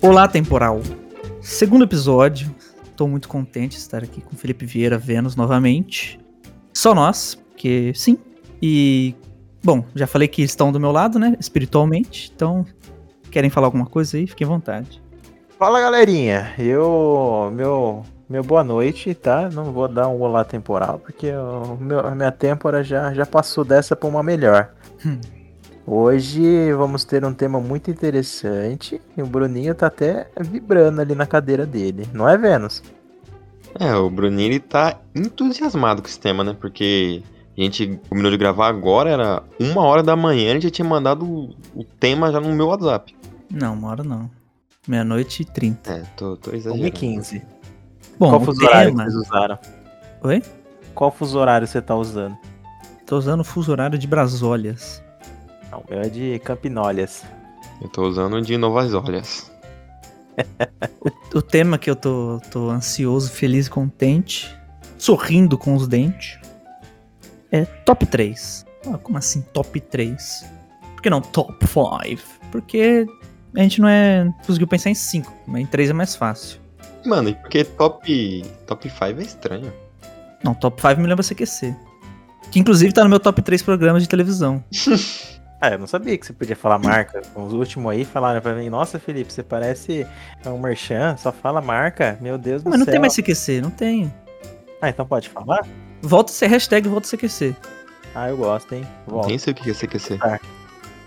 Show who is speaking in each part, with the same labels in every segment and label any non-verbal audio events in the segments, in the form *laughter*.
Speaker 1: Olá, temporal. Segundo episódio. Estou muito contente de estar aqui com Felipe Vieira Vênus novamente. Só nós, porque sim. E, bom, já falei que estão do meu lado, né? Espiritualmente. Então, querem falar alguma coisa aí? Fiquem à vontade.
Speaker 2: Fala galerinha, eu. Meu, meu boa noite, tá? Não vou dar um olá temporal, porque o meu, a minha têmpora já, já passou dessa pra uma melhor. Hoje vamos ter um tema muito interessante e o Bruninho tá até vibrando ali na cadeira dele, não é, Vênus?
Speaker 3: É, o Bruninho ele tá entusiasmado com esse tema, né? Porque a gente combinou de gravar agora, era uma hora da manhã, ele já tinha mandado o, o tema já no meu WhatsApp.
Speaker 1: Não, uma hora não. Meia-noite e trinta.
Speaker 3: É, tô, tô
Speaker 2: 1
Speaker 3: exagerando.
Speaker 2: e 15.
Speaker 1: Bom,
Speaker 2: Qual
Speaker 1: o
Speaker 2: fuso horário que
Speaker 1: tema...
Speaker 2: vocês usaram?
Speaker 1: Oi?
Speaker 2: Qual fuso horário você tá usando?
Speaker 1: Tô usando o fuso horário de Brasólias.
Speaker 2: Não, o meu é de Campinolhas.
Speaker 3: Eu tô usando de Novas Olhas. *laughs*
Speaker 1: O tema que eu tô, tô ansioso, feliz e contente, sorrindo com os dentes, é top 3. Ah, como assim top 3? Por que não top 5? Porque a gente não é. conseguiu pensar em 5, mas em 3 é mais fácil.
Speaker 3: Mano, e porque top, top 5 é estranho.
Speaker 1: Não, top 5 me lembra CQC. Que inclusive tá no meu top 3 programas de televisão. *laughs*
Speaker 2: Ah, eu não sabia que você podia falar marca. Os últimos aí falaram pra mim, nossa Felipe, você parece um merchan, só fala marca. Meu Deus do
Speaker 1: Mas não
Speaker 2: céu.
Speaker 1: tem mais CQC, não tem.
Speaker 2: Ah, então pode falar?
Speaker 1: Volta a ser hashtag volta CQC.
Speaker 2: Ah, eu gosto, hein? Volta.
Speaker 3: Nem sei o que é CQC.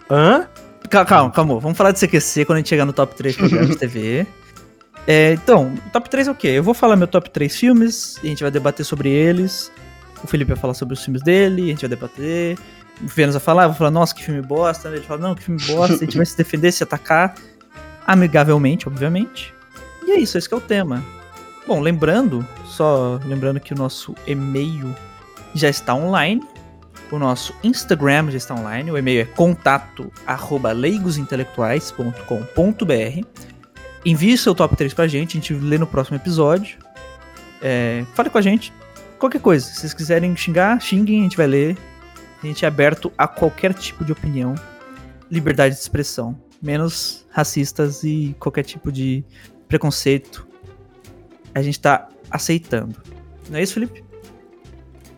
Speaker 2: Hã?
Speaker 1: Calma, calma, calma. Vamos falar de CQC quando a gente chegar no top 3 *laughs* programas de TV. É, então, top 3 é o quê? Eu vou falar meu top 3 filmes, e a gente vai debater sobre eles. O Felipe vai falar sobre os filmes dele, a gente vai debater. Vênus vai falar, eu vou falar, nossa, que filme bosta. Ele fala, não, que filme bosta. A gente vai se defender, se atacar. Amigavelmente, obviamente. E é isso, esse é o tema. Bom, lembrando, só lembrando que o nosso e-mail já está online. O nosso Instagram já está online. O e-mail é contato arroba leigosintelectuais.com.br. Envie seu top 3 pra gente, a gente lê no próximo episódio. É, fale com a gente. Qualquer coisa. Se vocês quiserem xingar, xinguem, a gente vai ler. A gente é aberto a qualquer tipo de opinião. Liberdade de expressão. Menos racistas e qualquer tipo de preconceito. A gente tá aceitando. Não é isso, Felipe?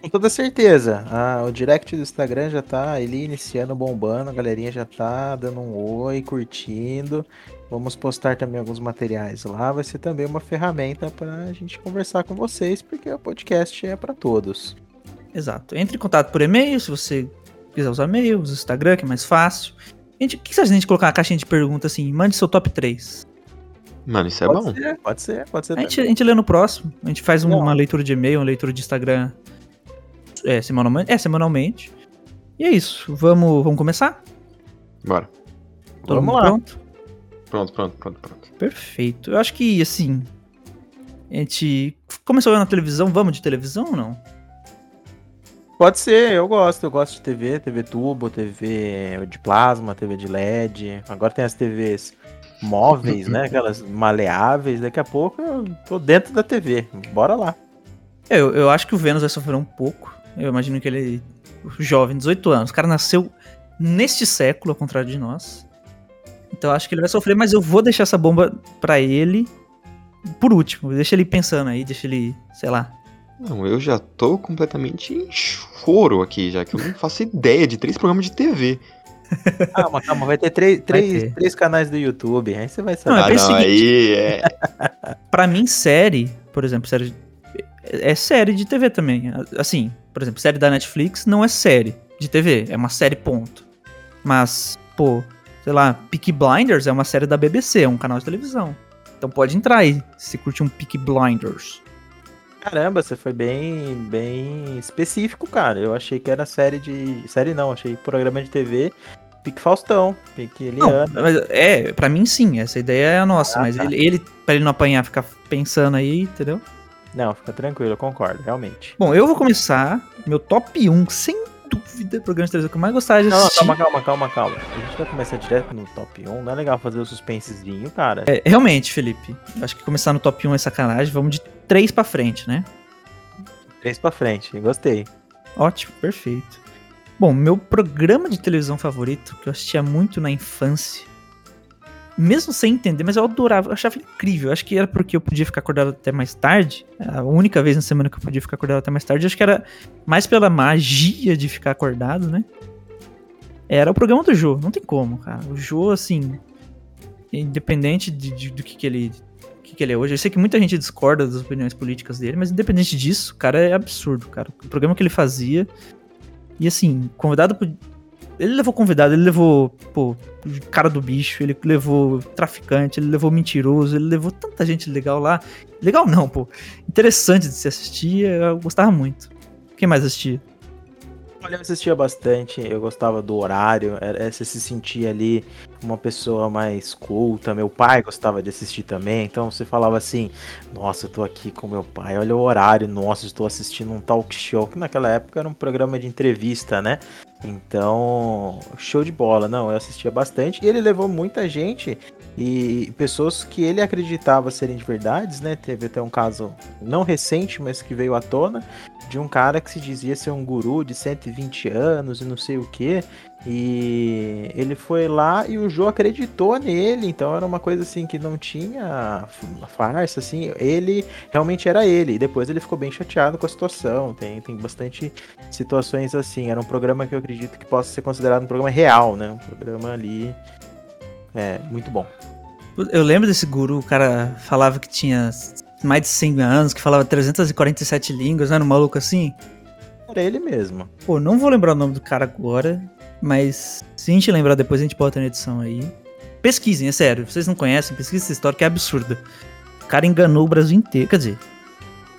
Speaker 2: Com toda certeza. Ah, o direct do Instagram já tá ali iniciando, bombando. A galerinha já tá dando um oi, curtindo. Vamos postar também alguns materiais lá. Vai ser também uma ferramenta pra gente conversar com vocês, porque o podcast é pra todos.
Speaker 1: Exato. Entre em contato por e-mail, se você quiser usar e-mail, usa o Instagram, que é mais fácil. Gente, o que você acha de a gente colocar uma caixinha de pergunta assim? Mande seu top 3.
Speaker 3: Mano, isso é
Speaker 2: pode
Speaker 3: bom.
Speaker 2: ser, pode ser, pode ser.
Speaker 1: A gente, a gente lê no próximo. A gente faz um-
Speaker 2: Não.
Speaker 1: uma leitura de e-mail, uma leitura de Instagram é, semanalmente. É, semanalmente. E é isso. Vamos, vamos começar?
Speaker 3: Bora.
Speaker 1: Todo
Speaker 2: Vamos
Speaker 1: mundo
Speaker 2: lá.
Speaker 1: pronto?
Speaker 3: Pronto, pronto, pronto, pronto.
Speaker 1: Perfeito. Eu acho que, assim. A gente começou a ver na televisão. Vamos de televisão ou não?
Speaker 2: Pode ser, eu gosto. Eu gosto de TV, TV tubo, TV de plasma, TV de LED. Agora tem as TVs móveis, né? Aquelas maleáveis. Daqui a pouco eu tô dentro da TV. Bora lá.
Speaker 1: Eu, eu acho que o Vênus vai sofrer um pouco. Eu imagino que ele. Jovem, 18 anos. O cara nasceu neste século, ao contrário de nós. Então eu acho que ele vai sofrer, mas eu vou deixar essa bomba pra ele por último. Deixa ele pensando aí, deixa ele, sei lá.
Speaker 3: Não, eu já tô completamente em choro aqui, já que eu não faço ideia de três programas de TV.
Speaker 2: Calma, *laughs* calma. Vai ter três, três,
Speaker 1: ter.
Speaker 2: três canais do YouTube. Aí você vai
Speaker 1: Não,
Speaker 2: saber.
Speaker 1: é
Speaker 3: ah, não,
Speaker 1: seguinte.
Speaker 3: aí é. *laughs*
Speaker 1: Pra mim, série, por exemplo, série. É série de TV também. Assim, por exemplo, série da Netflix não é série de TV, é uma série ponto. Mas, pô, sei lá, Peaky Blinders é uma série da BBC, é um canal de televisão. Então pode entrar aí, se curte um Peaky Blinders.
Speaker 2: Caramba, você foi bem, bem específico, cara. Eu achei que era série de. Série não, achei programa de TV. Pique Faustão, Pique
Speaker 1: Não,
Speaker 2: Eliana.
Speaker 1: mas é, pra mim sim, essa ideia é a nossa,
Speaker 2: Ah,
Speaker 1: mas
Speaker 2: tá.
Speaker 1: ele, ele, pra ele não apanhar, ficar pensando aí, entendeu?
Speaker 2: Não, fica tranquilo, eu concordo, realmente.
Speaker 1: Bom, eu vou começar meu top 1, sem dúvida, programa de televisão que eu mais gostava de
Speaker 2: Não, não,
Speaker 1: assistir.
Speaker 2: calma, calma, calma, calma. A gente vai começar direto no top 1. Não é legal fazer o suspensezinho, cara.
Speaker 1: É, realmente, Felipe. Acho que começar no top 1 é sacanagem. Vamos de 3 pra frente, né?
Speaker 2: Três pra frente, gostei.
Speaker 1: Ótimo, perfeito. Bom, meu programa de televisão favorito, que eu assistia muito na infância, mesmo sem entender, mas eu adorava, eu achava incrível. Acho que era porque eu podia ficar acordado até mais tarde. A única vez na semana que eu podia ficar acordado até mais tarde. Acho que era mais pela magia de ficar acordado, né? Era o programa do Jô, não tem como, cara. O Jô, assim, independente de, de, do que, que ele que, que ele é hoje. Eu sei que muita gente discorda das opiniões políticas dele, mas independente disso, o cara é absurdo, cara. O programa que ele fazia. E assim, convidado por. Ele levou convidado, ele levou, pô, cara do bicho, ele levou traficante, ele levou mentiroso, ele levou tanta gente legal lá. Legal não, pô. Interessante de se assistir, eu gostava muito. Quem mais assistia?
Speaker 2: Eu assistia bastante, eu gostava do horário, era, você se sentia ali uma pessoa mais culta, meu pai gostava de assistir também, então você falava assim, nossa, eu tô aqui com meu pai, olha o horário, nossa, estou assistindo um talk show, que naquela época era um programa de entrevista, né? Então, show de bola, não, eu assistia bastante, e ele levou muita gente e pessoas que ele acreditava serem de verdades, né? Teve até um caso não recente, mas que veio à tona, de um cara que se dizia ser um guru de 120 anos e não sei o que. E ele foi lá e o Joe acreditou nele, então era uma coisa assim que não tinha farsa, assim, ele realmente era ele. E depois ele ficou bem chateado com a situação. Tem, tem bastante situações assim. Era um programa que eu acredito que possa ser considerado um programa real, né? Um programa ali é muito bom.
Speaker 1: Eu lembro desse guru, o cara falava que tinha mais de 100 anos, que falava 347 línguas, não era um maluco assim?
Speaker 2: Era ele mesmo.
Speaker 1: Pô, não vou lembrar o nome do cara agora, mas se a gente lembrar depois a gente bota na edição aí. Pesquisem, é sério, vocês não conhecem, pesquisem essa história que é absurda. O cara enganou o Brasil inteiro, quer dizer,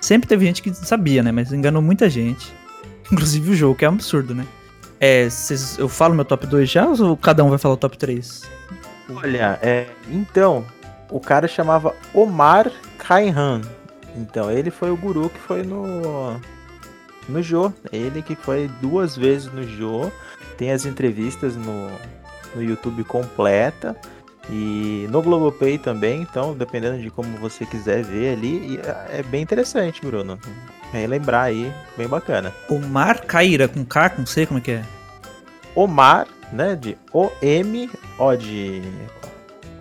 Speaker 1: sempre teve gente que sabia, né, mas enganou muita gente. *laughs* Inclusive o jogo, que é um absurdo, né? É, cês, eu falo meu top 2 já ou cada um vai falar o top 3?
Speaker 2: Olha, é, então, o cara chamava Omar Kaihan. Então, ele foi o guru que foi no no Jô. Ele que foi duas vezes no Jô. Tem as entrevistas no, no YouTube completa. E no Globopay também, então, dependendo de como você quiser ver ali, é bem interessante, Bruno. É lembrar aí, bem bacana.
Speaker 1: Omar Caira, com K, com C, como é que é?
Speaker 2: Omar, né, de O-M, O de...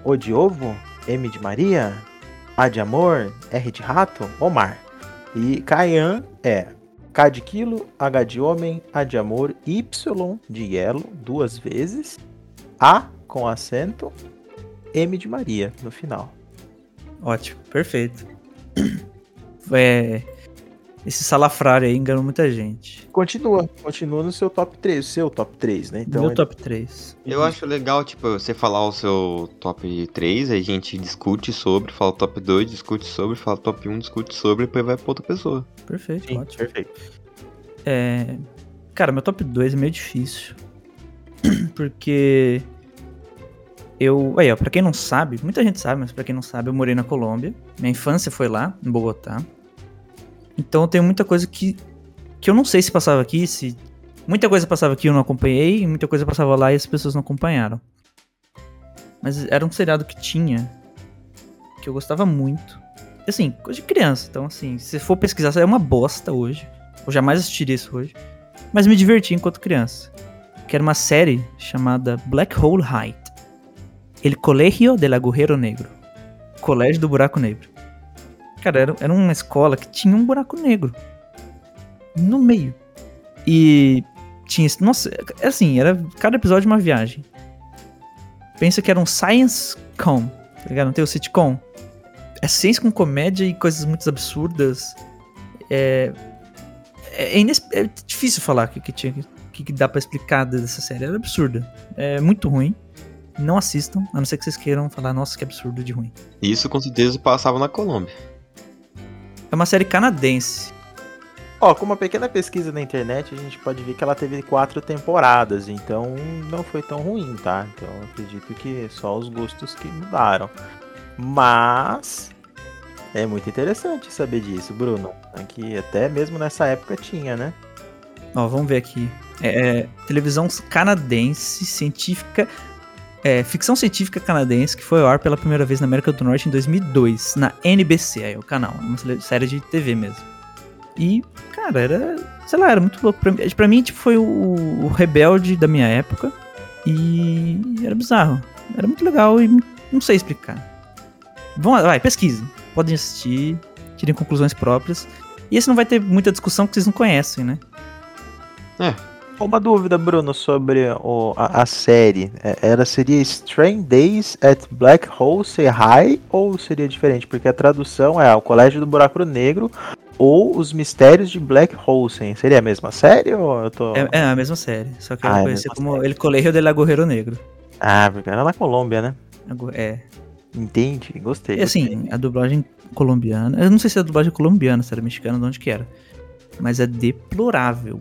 Speaker 2: O de ovo, M de Maria, A de amor, R de rato, Omar. E Caian é K de quilo, H de homem, A de amor, Y de yellow, duas vezes, A com acento, M de Maria no final.
Speaker 1: Ótimo, perfeito. *clears throat* É, esse salafrário aí enganou muita gente.
Speaker 2: Continua, continua no seu top 3, seu top 3, né?
Speaker 1: Então, Meu ele... top 3.
Speaker 3: Eu acho legal, tipo, você falar o seu top 3, aí a gente discute sobre, fala o top 2, discute sobre, fala o top 1, discute sobre, e depois vai pra outra pessoa.
Speaker 1: Perfeito,
Speaker 2: Sim,
Speaker 1: ótimo.
Speaker 2: Perfeito.
Speaker 1: É... Cara, meu top 2 é meio difícil. *clears throat* Porque eu, aí, ó, pra quem não sabe, muita gente sabe, mas pra quem não sabe, eu morei na Colômbia. Minha infância foi lá, em Bogotá. Então tem muita coisa que, que eu não sei se passava aqui, se. Muita coisa passava aqui eu não acompanhei, e muita coisa passava lá e as pessoas não acompanharam. Mas era um seriado que tinha. Que eu gostava muito. Assim, coisa de criança. Então, assim, se for pesquisar, é uma bosta hoje. Eu jamais assistiria isso hoje. Mas me diverti enquanto criança. Que era uma série chamada Black Hole Height. El Colegio del Agujero Negro. Colégio do Buraco Negro. Cara, era, era uma escola que tinha um buraco negro. No meio. E tinha. Nossa, assim, era cada episódio uma viagem. Pensa que era um science com, tá ligado? Não tem o sitcom. É ciência com comédia e coisas muito absurdas. É. É, é, é difícil falar o que, que tinha. que, que dá pra explicar dessa série. Era absurda. É muito ruim. Não assistam, a não ser que vocês queiram falar, nossa, que absurdo de ruim.
Speaker 3: Isso com certeza passava na Colômbia.
Speaker 1: É uma série canadense.
Speaker 2: Ó, com uma pequena pesquisa na internet, a gente pode ver que ela teve quatro temporadas, então não foi tão ruim, tá? Então eu acredito que só os gostos que mudaram. Mas é muito interessante saber disso, Bruno. Que até mesmo nessa época tinha, né?
Speaker 1: Ó, vamos ver aqui. É, é, televisão canadense, científica é, ficção científica canadense que foi ao ar pela primeira vez na América do Norte em 2002, na NBC, aí é o canal, uma série de TV mesmo. E, cara, era, sei lá, era muito louco. Pra, pra mim, tipo, foi o, o, rebelde da minha época e era bizarro. Era muito legal e não sei explicar. Vão, vai, pesquisem. Podem assistir, tirem conclusões próprias. E esse não vai ter muita discussão que vocês não conhecem, né?
Speaker 2: Uma dúvida, Bruno, sobre o, a, a série. É, Ela seria Strange Days at Black Hole Say High ou seria diferente? Porque a tradução é o Colégio do Buraco Negro ou Os Mistérios de Black Holsen. Seria a mesma série ou eu tô...
Speaker 1: É, é a mesma série. Só que eu
Speaker 2: Ah, é a
Speaker 1: conheci
Speaker 2: mesma
Speaker 1: como El Colegio del Agujero Negro.
Speaker 2: Ah, porque era na Colômbia, né?
Speaker 1: É.
Speaker 2: Entendi, gostei.
Speaker 1: E assim, a dublagem colombiana. Eu não sei se é a dublagem colombiana, se era mexicana, de onde que era. Mas é deplorável.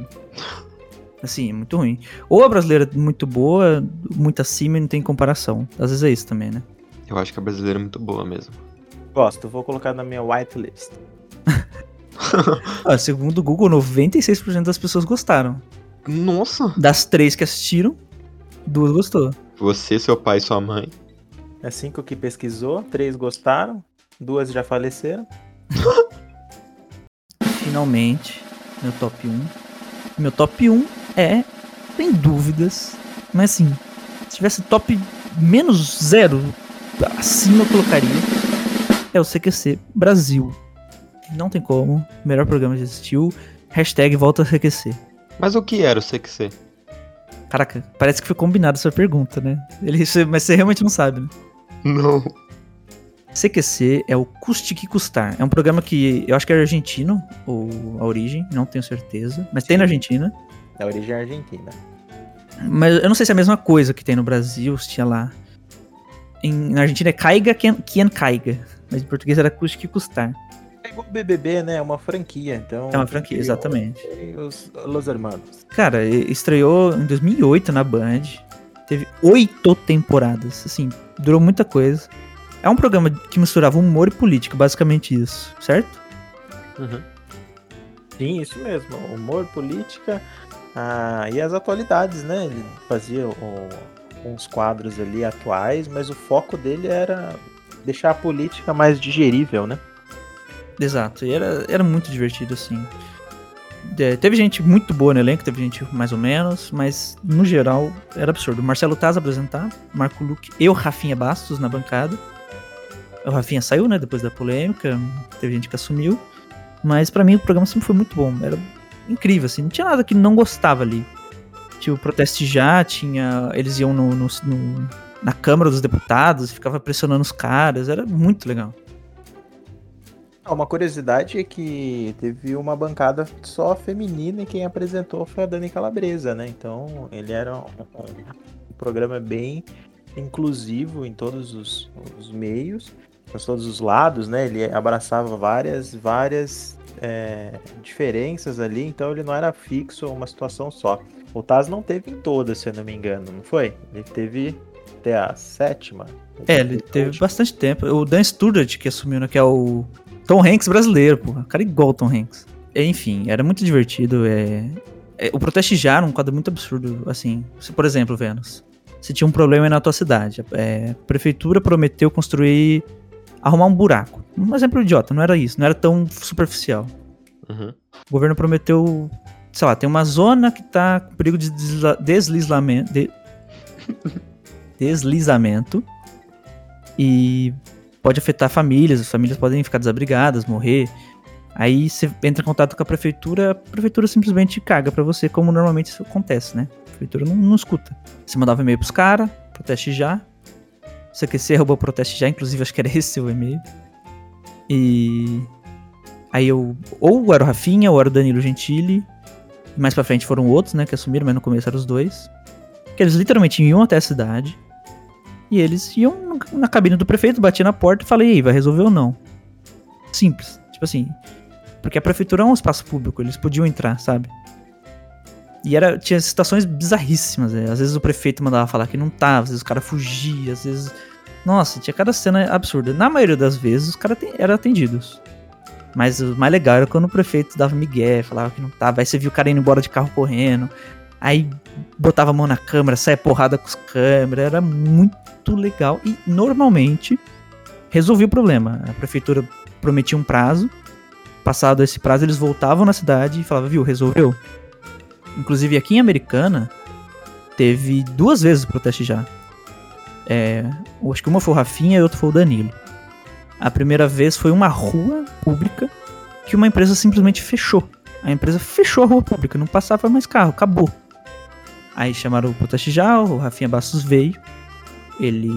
Speaker 1: Assim, é muito ruim. Ou a brasileira é muito boa, muito acima e não tem comparação. Às vezes é isso também, né?
Speaker 3: Eu acho que a brasileira é muito boa mesmo.
Speaker 2: Gosto, vou colocar na minha whitelist. *laughs*
Speaker 1: Ah, segundo o Google, 96% das pessoas gostaram.
Speaker 3: Nossa!
Speaker 1: Das três que assistiram, duas gostou.
Speaker 3: Você, seu pai e sua mãe.
Speaker 2: É cinco que pesquisou, três gostaram, duas já faleceram. *laughs*
Speaker 1: Finalmente, meu top 1. Meu top 1 é, sem dúvidas, mas assim, se tivesse top menos zero, acima eu colocaria, é o CQC Brasil. Não tem como, melhor programa já existiu, hashtag volta a CQC.
Speaker 3: Mas o que era o CQC?
Speaker 1: Caraca, parece que foi combinado essa pergunta, né? Ele, mas você realmente não sabe, né?
Speaker 3: Não.
Speaker 1: CQC é o Custe que Custar. É um programa que eu acho que é argentino, ou a origem, não tenho certeza, mas tem na Argentina.
Speaker 2: Da origem argentina.
Speaker 1: Mas eu não sei se é a mesma coisa que tem no Brasil, se tinha lá. Em, na Argentina é Caiga quien, Caiga. Mas em português era Custe que Custar.
Speaker 2: É igual o BBB, né? É uma franquia, então...
Speaker 1: É uma franquia, exatamente.
Speaker 2: Os Los Hermanos.
Speaker 1: Cara, estreou em 2008 na Band. Teve oito temporadas. Assim, durou muita coisa. É um programa que misturava humor e política, basicamente isso, certo?
Speaker 3: Uhum.
Speaker 2: Sim, isso mesmo. Humor, política ah, e as atualidades, né? Ele fazia o- uns quadros ali atuais, mas o foco dele era deixar a política mais digerível, né?
Speaker 1: Exato, e era, era muito divertido, assim. É, teve gente muito boa no elenco, teve gente mais ou menos, mas no geral era absurdo. Marcelo Taz apresentar, Marco Luque e o Rafinha Bastos na bancada. O Rafinha saiu, né, depois da polêmica, teve gente que assumiu. Mas pra mim o programa sempre foi muito bom, era incrível, assim, não tinha nada que não gostava ali. Tinha o Proteste Já, tinha. Eles iam no, no- no- na Câmara dos Deputados, ficava pressionando os caras, era muito legal.
Speaker 2: Ah, Uma curiosidade é que teve uma bancada só feminina e quem apresentou foi a Dani Calabresa, né? Então ele era um, um programa bem inclusivo em todos os, os meios, para todos os lados, né? Ele abraçava várias, várias é, diferenças ali, então ele não era fixo uma situação só. O Taz não teve em todas, se eu não me engano, não foi? Ele teve até a sétima.
Speaker 1: É, ele teve bastante tempo. O Dan Stewart que assumiu, né? Que é o Tom Hanks brasileiro, cara igual o Tom Hanks. Enfim, era muito divertido. É... é, o Proteste Já era um quadro muito absurdo, assim. Se, por exemplo, Vênus, se tinha um problema na tua cidade, é, a prefeitura prometeu construir, arrumar um buraco. Um exemplo idiota, não era isso, não era tão superficial.
Speaker 3: Uhum.
Speaker 1: O governo prometeu, sei lá, tem uma zona que tá com perigo de desla- deslizamento. de- *laughs* deslizamento. E pode afetar famílias, as famílias podem ficar desabrigadas, morrer. Aí você entra em contato com a prefeitura, a prefeitura simplesmente caga pra você, como normalmente isso acontece, né? A prefeitura não, não escuta. Você mandava e-mail pros caras, proteste já. CQC roubou proteste já, inclusive acho que era *laughs* esse o e-mail. E. Aí eu. Ou era o Rafinha, ou era o Danilo Gentili. Mais pra frente foram outros, né? Que assumiram, mas no começo eram os dois. Que eles literalmente iam até a cidade. E eles iam na cabine do prefeito, batiam na porta e falei, e aí, vai resolver ou não? Simples. Tipo assim. Porque a prefeitura é um espaço público, eles podiam entrar, sabe? E era, tinha situações bizarríssimas. né? Às vezes o prefeito mandava falar que não tava, às vezes o cara fugia, às vezes. Nossa, tinha cada cena absurda. Na maioria das vezes os caras eram atendidos. Mas o mais legal era quando o prefeito dava migué, falava que não tava. Aí você viu o cara indo embora de carro correndo. Aí botava a mão na câmera, saia porrada com os câmeras. Era muito legal. E normalmente resolvia o problema. A prefeitura prometia um prazo. Passado esse prazo, eles voltavam na cidade e falavam, viu, resolveu. Inclusive aqui em Americana, teve duas vezes o protesto já. É, acho que uma foi o Rafinha e outra foi o Danilo. A primeira vez foi uma rua pública que uma empresa simplesmente fechou. A empresa fechou a rua pública, não passava mais carro, acabou. Aí chamaram o Potachijal, o Rafinha Bastos veio, ele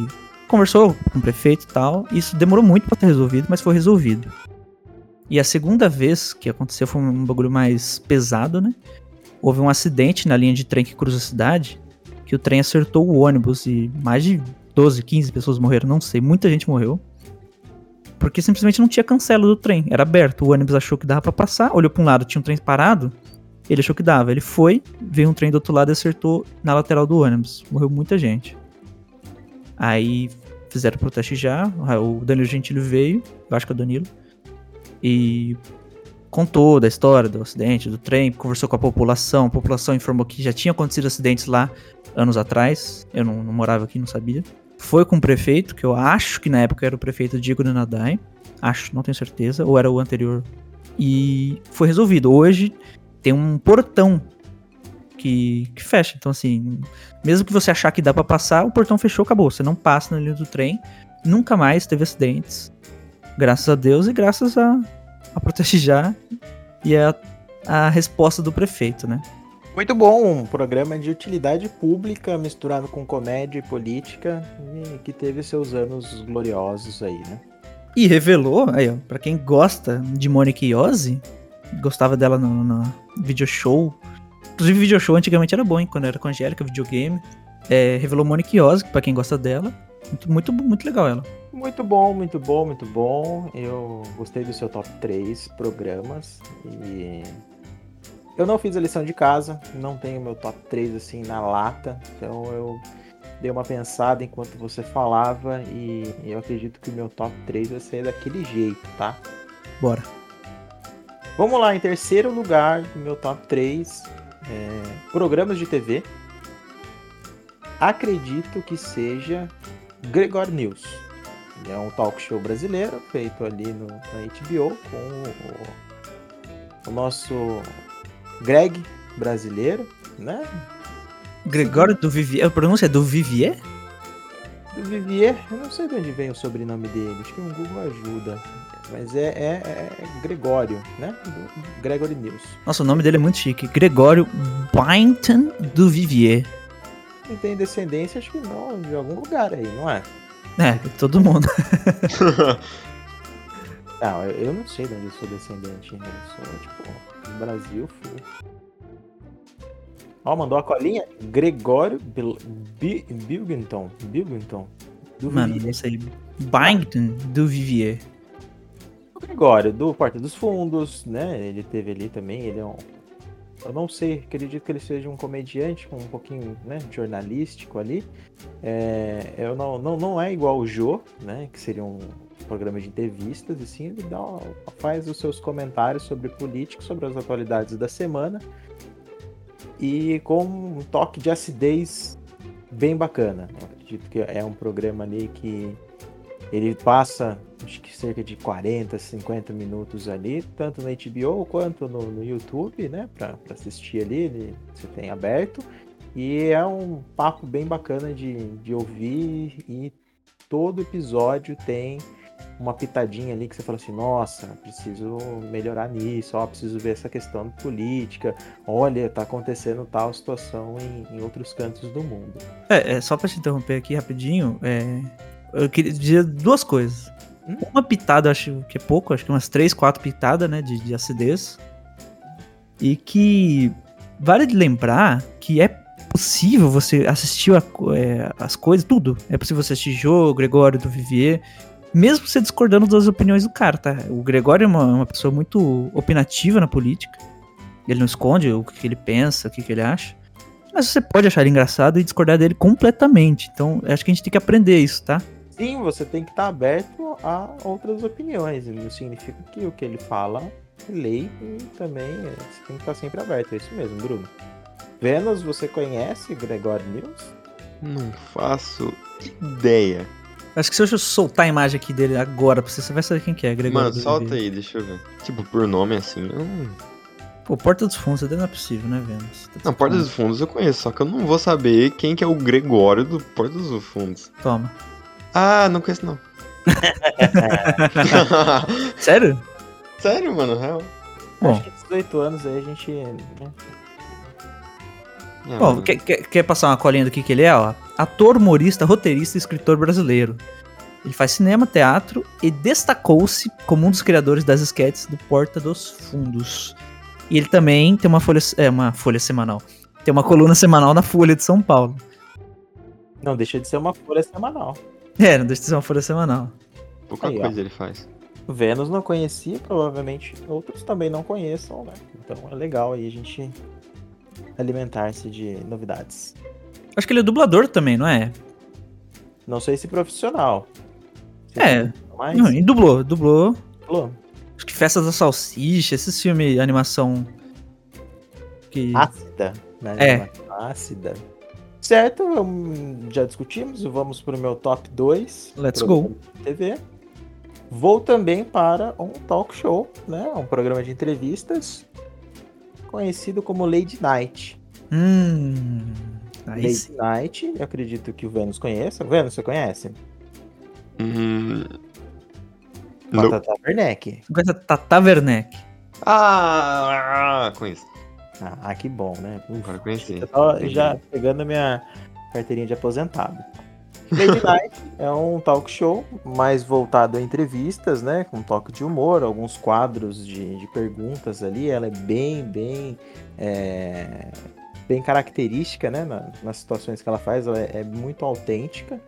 Speaker 1: conversou com o prefeito e tal. Isso demorou muito para ser resolvido, mas foi resolvido. E a segunda vez que aconteceu foi um bagulho mais pesado, né? Houve um acidente na linha de trem que cruza a cidade, que o trem acertou o ônibus e mais de 12, 15 pessoas morreram, não sei, muita gente morreu. Porque simplesmente não tinha cancela do trem, era aberto. O ônibus achou que dava para passar, olhou para um lado, tinha um trem parado, ele achou que dava. Ele foi, veio um trem do outro lado e acertou na lateral do ônibus. Morreu muita gente. Aí fizeram protesto já, o Danilo Gentili veio, eu acho que é o Danilo, e contou da história do acidente, do trem, conversou com a população, a população informou que já tinha acontecido acidentes lá anos atrás, eu não, não morava aqui, não sabia. Foi com o prefeito, que eu acho que na época era o prefeito Diego Nanadai, acho, não tenho certeza, ou era o anterior, e foi resolvido. Hoje tem um portão que, que fecha. Então, assim, mesmo que você achar que dá para passar, o portão fechou, acabou. Você não passa na linha do trem. Nunca mais teve acidentes. Graças a Deus e graças a, a protestar e a, a resposta do prefeito, né?
Speaker 2: Muito bom, um programa de utilidade pública misturado com comédia e política e que teve seus anos gloriosos aí, né?
Speaker 1: E revelou, aí ó, pra quem gosta de Monique Iose, gostava dela no, no video show Inclusive, video show antigamente era bom, hein? Quando era com a Angélica, videogame. É, revelou Monique Oz, pra quem gosta dela. Muito, muito, muito legal ela.
Speaker 2: Muito bom, muito bom, muito bom. Eu gostei do seu top 3 programas. E eu não fiz a lição de casa, não tenho meu top 3 assim na lata. Então eu dei uma pensada enquanto você falava e eu acredito que o meu top 3 vai ser daquele jeito, tá?
Speaker 1: Bora.
Speaker 2: Vamos lá, em terceiro lugar, meu top 3 é, programas de TV. Acredito que seja Gregor News. é um talk show brasileiro feito ali no, na HBO com o, o nosso Greg brasileiro, né?
Speaker 1: Gregório do Vivier. A pronúncia é do Vivier?
Speaker 2: Do Vivier, eu não sei de onde vem o sobrenome dele, acho que um Google ajuda. Mas é, é, é Gregório, né? Do Gregory News.
Speaker 1: Nossa, o nome dele é muito chique. Gregório Boynton do Vivier.
Speaker 2: Ele tem descendência, acho que não, de algum lugar aí, não é?
Speaker 1: É, todo mundo. *laughs*
Speaker 2: não, eu não sei de onde eu sou descendente ainda. Eu sou, tipo, no Brasil, fui. Ó, mandou a colinha. Gregório Bilgington. Bilgington.
Speaker 1: Do Mano, Vivier. não sei. Byington do Vivier.
Speaker 2: O Gregório, do Porta dos Fundos, né? Ele teve ali também, ele é um. Eu não sei, acredito que ele seja um comediante com um pouquinho né, jornalístico ali. É, eu não, não, não é igual o Jô, né? Que seria um programa de entrevistas, assim, ele dá, faz os seus comentários sobre política, sobre as atualidades da semana. E com um toque de acidez bem bacana. Eu acredito que é um programa ali que ele passa acho que cerca de 40, 50 minutos ali, tanto na HBO quanto no, no YouTube, né? Para assistir ali, ele, você tem aberto. E é um papo bem bacana de, de ouvir e todo episódio tem uma pitadinha ali que você fala assim, nossa, preciso melhorar nisso, ó, preciso ver essa questão política, olha, tá acontecendo tal situação em, em outros cantos do mundo.
Speaker 1: É, é só para te interromper aqui rapidinho, é, eu queria dizer duas coisas. Uma pitada, acho que é pouco, acho que umas três, quatro pitadas, né, de, de acidez. E que vale lembrar que é possível você assistir a, é, as coisas, tudo. É possível você assistir jogo, Gregório do Vivier, mesmo você discordando das opiniões do cara, tá? O Gregório é uma, uma pessoa muito opinativa na política. Ele não esconde o que ele pensa, o que ele acha. Mas você pode achar ele engraçado e discordar dele completamente. Então, acho que a gente tem que aprender isso, tá?
Speaker 2: Sim, você tem que estar aberto a outras opiniões. Não significa que o que ele fala é lei e também é, você tem que estar sempre aberto. É isso mesmo, Bruno. Vênus, você conhece Gregório News?
Speaker 3: Não faço ideia.
Speaker 1: Acho que se eu soltar a imagem aqui dele agora pra você, você vai saber quem que é, Gregório.
Speaker 3: Mano, solta aí, deixa eu ver. Tipo, por nome assim, eu não...
Speaker 1: Pô, Porta dos Fundos até não é possível, né, Vênus? Tá
Speaker 3: Não, Porta dos Fundos eu conheço, só que eu não vou saber quem que é o Gregório do Porta dos Fundos.
Speaker 1: Toma.
Speaker 3: Ah, não conheço não. *laughs*
Speaker 1: Sério?
Speaker 3: Sério, mano, real.
Speaker 1: Bom,
Speaker 2: Acho que 18 anos aí a gente. né?
Speaker 3: É,
Speaker 1: Bom, quer, quer, quer passar uma colinha do que, que ele é, ó? Ator, humorista, roteirista e escritor brasileiro. Ele faz cinema, teatro e destacou-se como um dos criadores das esquetes do Porta dos Fundos. E ele também tem uma folha, é, uma folha semanal. Tem uma coluna semanal na Folha de São Paulo.
Speaker 2: Não deixa de ser uma folha semanal.
Speaker 1: É, não deixa de ser uma folha semanal.
Speaker 3: Pouca
Speaker 2: Aí, ó.
Speaker 3: coisa ele faz.
Speaker 2: Vênus não conhecia, provavelmente outros também não conheçam, né? Então é legal aí a gente alimentar-se de novidades.
Speaker 1: Acho que ele é dublador também, não é?
Speaker 2: Não sei se profissional. Se
Speaker 1: É.
Speaker 2: Mas,
Speaker 1: Não, e dublou, dublou.
Speaker 2: falou.
Speaker 1: Acho que Festas da Salsicha, esses filmes, animação. Que.
Speaker 2: ácida, né?
Speaker 1: É.
Speaker 2: Ácida. Certo, vamos- já discutimos, vamos pro meu top 2.
Speaker 1: Let's go.
Speaker 2: TV. Vou também para um talk show, né? Um programa de entrevistas conhecido como Lady Night.
Speaker 1: Hum.
Speaker 2: Lady
Speaker 1: sim.
Speaker 2: Night, eu acredito que o Vênus conheça. Vênus, você conhece?
Speaker 3: Hum... Não.
Speaker 2: Batata Werneck.
Speaker 1: Tata Werneck.
Speaker 3: Ah, conheço.
Speaker 2: Ah, que bom, né? Uf,
Speaker 3: Agora conheci.
Speaker 2: Eu tô já pegando a minha carteirinha de aposentado. Lady Night *laughs* é um talk show mais voltado a entrevistas, né? Com toque de humor, alguns quadros de, de perguntas ali. Ela é bem, bem. é, bem característica, né? na- nas situações que ela faz. Ela é, é muito autêntica.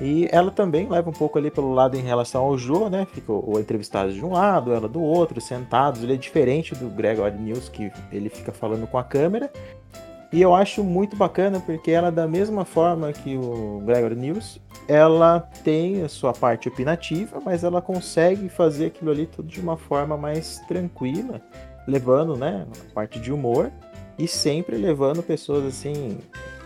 Speaker 2: E ela também leva um pouco ali pelo lado em relação ao Jô, né? Fica o, entrevistado de um lado, ela do outro, sentados. Ele é diferente do Gregory News, que ele fica falando com a câmera. E eu acho muito bacana porque ela, da mesma forma que o Gregory News, ela tem a sua parte opinativa, mas ela consegue fazer aquilo ali tudo de uma forma mais tranquila, levando, né, a parte de humor e sempre levando pessoas assim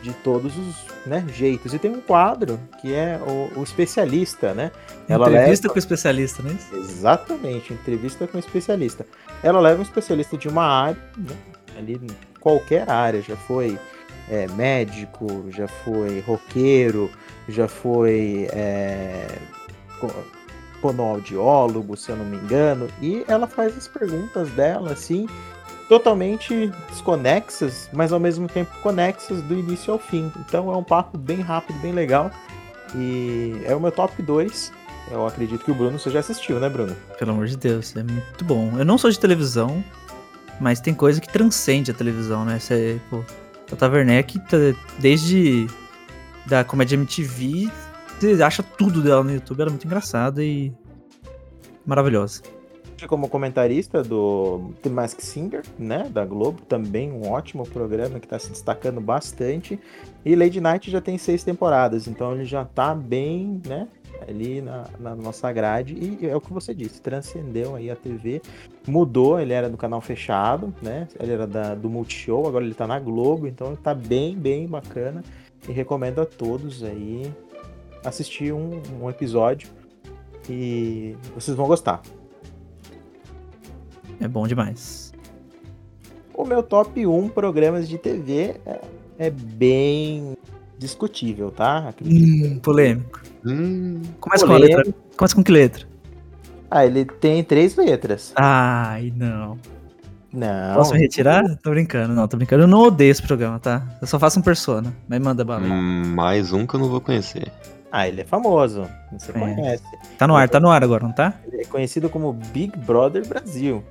Speaker 2: de todos os né, jeitos. E tem um quadro que é o, o especialista, né? Ela
Speaker 1: Entrevista
Speaker 2: leva-
Speaker 1: com o especialista, né?
Speaker 2: Exatamente, entrevista com um especialista. Ela leva um especialista de uma área, né, ali qualquer área, já foi é, médico, já foi roqueiro, já foi é, fonoaudiólogo, se eu não me engano, e ela faz as perguntas dela assim, totalmente desconexas, mas ao mesmo tempo conexas do início ao fim. Então é um papo bem rápido, bem legal. E é o meu top 2. Eu acredito que o Bruno você já assistiu, né, Bruno?
Speaker 1: Pelo amor de Deus, é muito bom. Eu não sou de televisão, mas tem coisa que transcende a televisão, né? Você, pô, Tata tá- desde da comédia MTV, você acha tudo dela no YouTube, ela é muito engraçada e maravilhosa.
Speaker 2: Como comentarista do The Mask Singer, né, da Globo, também um ótimo programa que está se destacando bastante. E Lady Night já tem seis temporadas, então ele já tá bem, né, ali na, na nossa grade. E é o que você disse, transcendeu aí a TV, mudou, ele era do canal fechado, né, ele era da, do Multishow, agora ele tá na Globo, então ele tá bem, bem bacana. E recomendo a todos aí assistir um, um episódio e vocês vão gostar.
Speaker 1: É bom demais.
Speaker 2: O meu top 1 programas de TV é, é bem discutível, tá? Acredito.
Speaker 1: Hum, polêmico.
Speaker 3: Hum,
Speaker 1: Começa com a
Speaker 2: Polêmico.
Speaker 1: letra. Começa com que letra?
Speaker 2: Ah, ele tem três letras.
Speaker 1: Ai, não.
Speaker 2: Não.
Speaker 1: Posso me retirar? Tô brincando, não, tô brincando. Eu não odeio esse programa, tá? Eu só faço um persona. Mas manda bala. aí.
Speaker 3: hum, mais um que eu não vou conhecer.
Speaker 2: Ah, ele é famoso. Você
Speaker 1: É.
Speaker 2: conhece.
Speaker 1: Tá no ar, tá no ar agora, não tá?
Speaker 2: Ele é conhecido como Big Brother Brasil.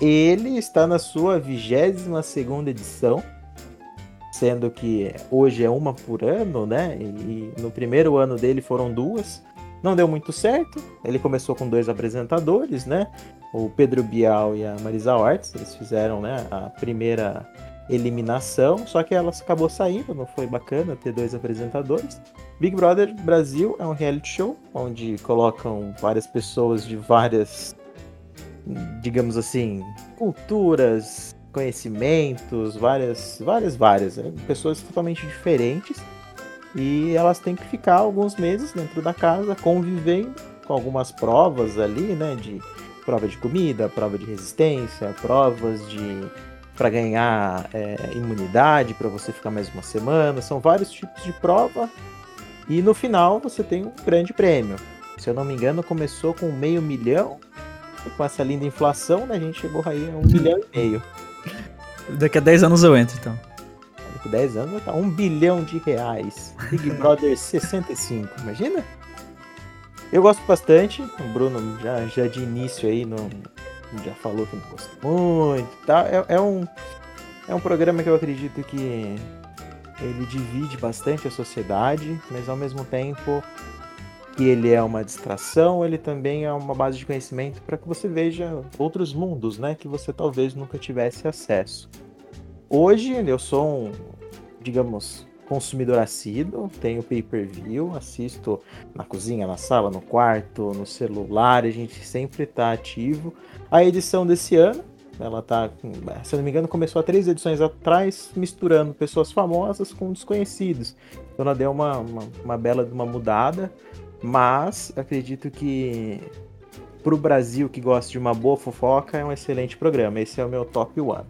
Speaker 2: Ele está na sua 22 segunda edição, sendo que hoje é uma por ano, né? E, e no primeiro ano dele foram duas. Não deu muito certo. Ele começou com dois apresentadores, né? O Pedro Bial e a Marisa Ortiz. Eles fizeram, né, a primeira eliminação, só que ela acabou saindo, não foi bacana ter dois apresentadores. Big Brother Brasil é um reality show onde colocam várias pessoas de várias, digamos assim, culturas, conhecimentos, várias, várias, várias, né? pessoas totalmente diferentes e elas têm que ficar alguns meses dentro da casa convivendo com algumas provas ali, né? De prova de comida, prova de resistência, provas de para ganhar é, imunidade, para você ficar mais uma semana. São vários tipos de prova. E no final você tem um grande prêmio. Se eu não me engano, começou com meio milhão. E com essa linda inflação, né, a gente chegou aí a um milhão e meio.
Speaker 1: Daqui a 10 anos eu entro, então.
Speaker 2: Daqui a 10 anos vai estar um bilhão de reais. Big Brother *laughs* 65, imagina? Eu gosto bastante. O Bruno já, já de início aí não, já falou que não gostou muito. Tá? É, é, um, é um programa que eu acredito que ele divide bastante a sociedade, mas ao mesmo tempo que ele é uma distração, ele também é uma base de conhecimento para que você veja outros mundos, né, que você talvez nunca tivesse acesso. Hoje eu sou um, digamos, consumidor assíduo, tenho pay-per-view, assisto na cozinha, na sala, no quarto, no celular, a gente sempre está ativo. A edição desse ano, ela tá, se não me engano, começou há três edições atrás, misturando pessoas famosas com desconhecidos. Então ela deu uma, uma, uma bela uma mudada, mas acredito que para o Brasil que gosta de uma boa fofoca é um excelente programa. Esse é o meu top one.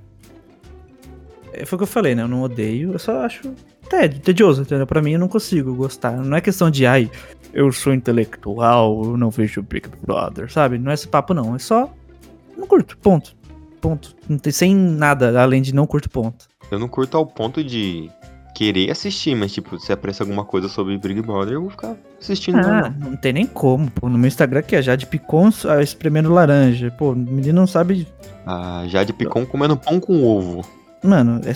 Speaker 1: É, foi o que eu falei, né? Eu não odeio, eu só acho tédio, tedioso, entendeu? Pra mim eu não consigo gostar. Não é questão de, ai, eu sou intelectual, eu não vejo Big Brother, sabe? Não é esse papo, não. É só. Não curto, ponto. Ponto. Não tem sem nada além de não curto ponto.
Speaker 3: Eu não curto ao ponto de querer assistir, mas tipo, se aparecer alguma coisa sobre Big Brother, eu vou ficar assistindo.
Speaker 1: Ah, não, não tem nem como, pô. No meu Instagram que é Jade Picon espremendo laranja. Pô, o menino não sabe.
Speaker 3: Ah, Jade Picon comendo pão com ovo.
Speaker 1: Mano, é.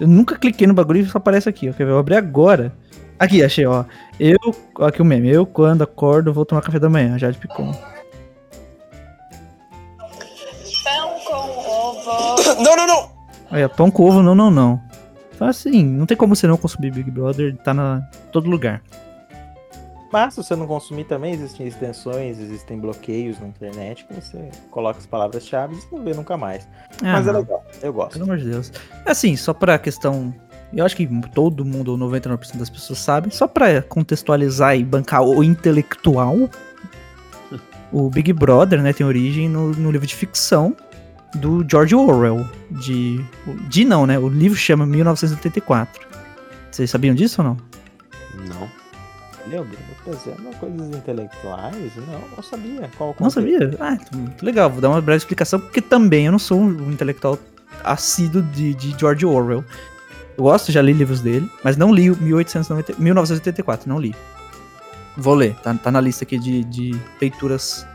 Speaker 1: Eu nunca cliquei no bagulho e só aparece aqui. Eu vou abrir agora. Aqui, achei, ó. Eu. Aqui o meme. Eu, quando acordo, vou tomar café da manhã. Já de Picon.
Speaker 4: Pão com ovo.
Speaker 5: Não, não, não!
Speaker 1: Olha, pão com ovo, não, não, não. Então, assim, não tem como você não consumir Big Brother. Tá na todo lugar.
Speaker 2: Mas se você não consumir também, existem extensões, existem bloqueios na internet que você coloca as palavras-chave e não vê nunca mais. Ah, Mas é legal, eu gosto.
Speaker 1: Pelo amor de Deus. Assim, só pra questão. Eu acho que todo mundo, ou 99% das pessoas sabem, só pra contextualizar e bancar o intelectual, o Big Brother, né, tem origem no, no livro de ficção do George Orwell. De. De não, né? O livro chama 1984. Vocês sabiam disso ou não?
Speaker 3: Não.
Speaker 2: Lembra? Trazendo coisas intelectuais? Não, não sabia. Qual
Speaker 1: não sabia? Ah, então, muito legal. Vou dar uma breve explicação, porque também eu não sou um intelectual assíduo de, de George Orwell. Eu gosto, já li livros dele, mas não li o 1890, 1984, não li. Vou ler, tá, tá na lista aqui de, de leituras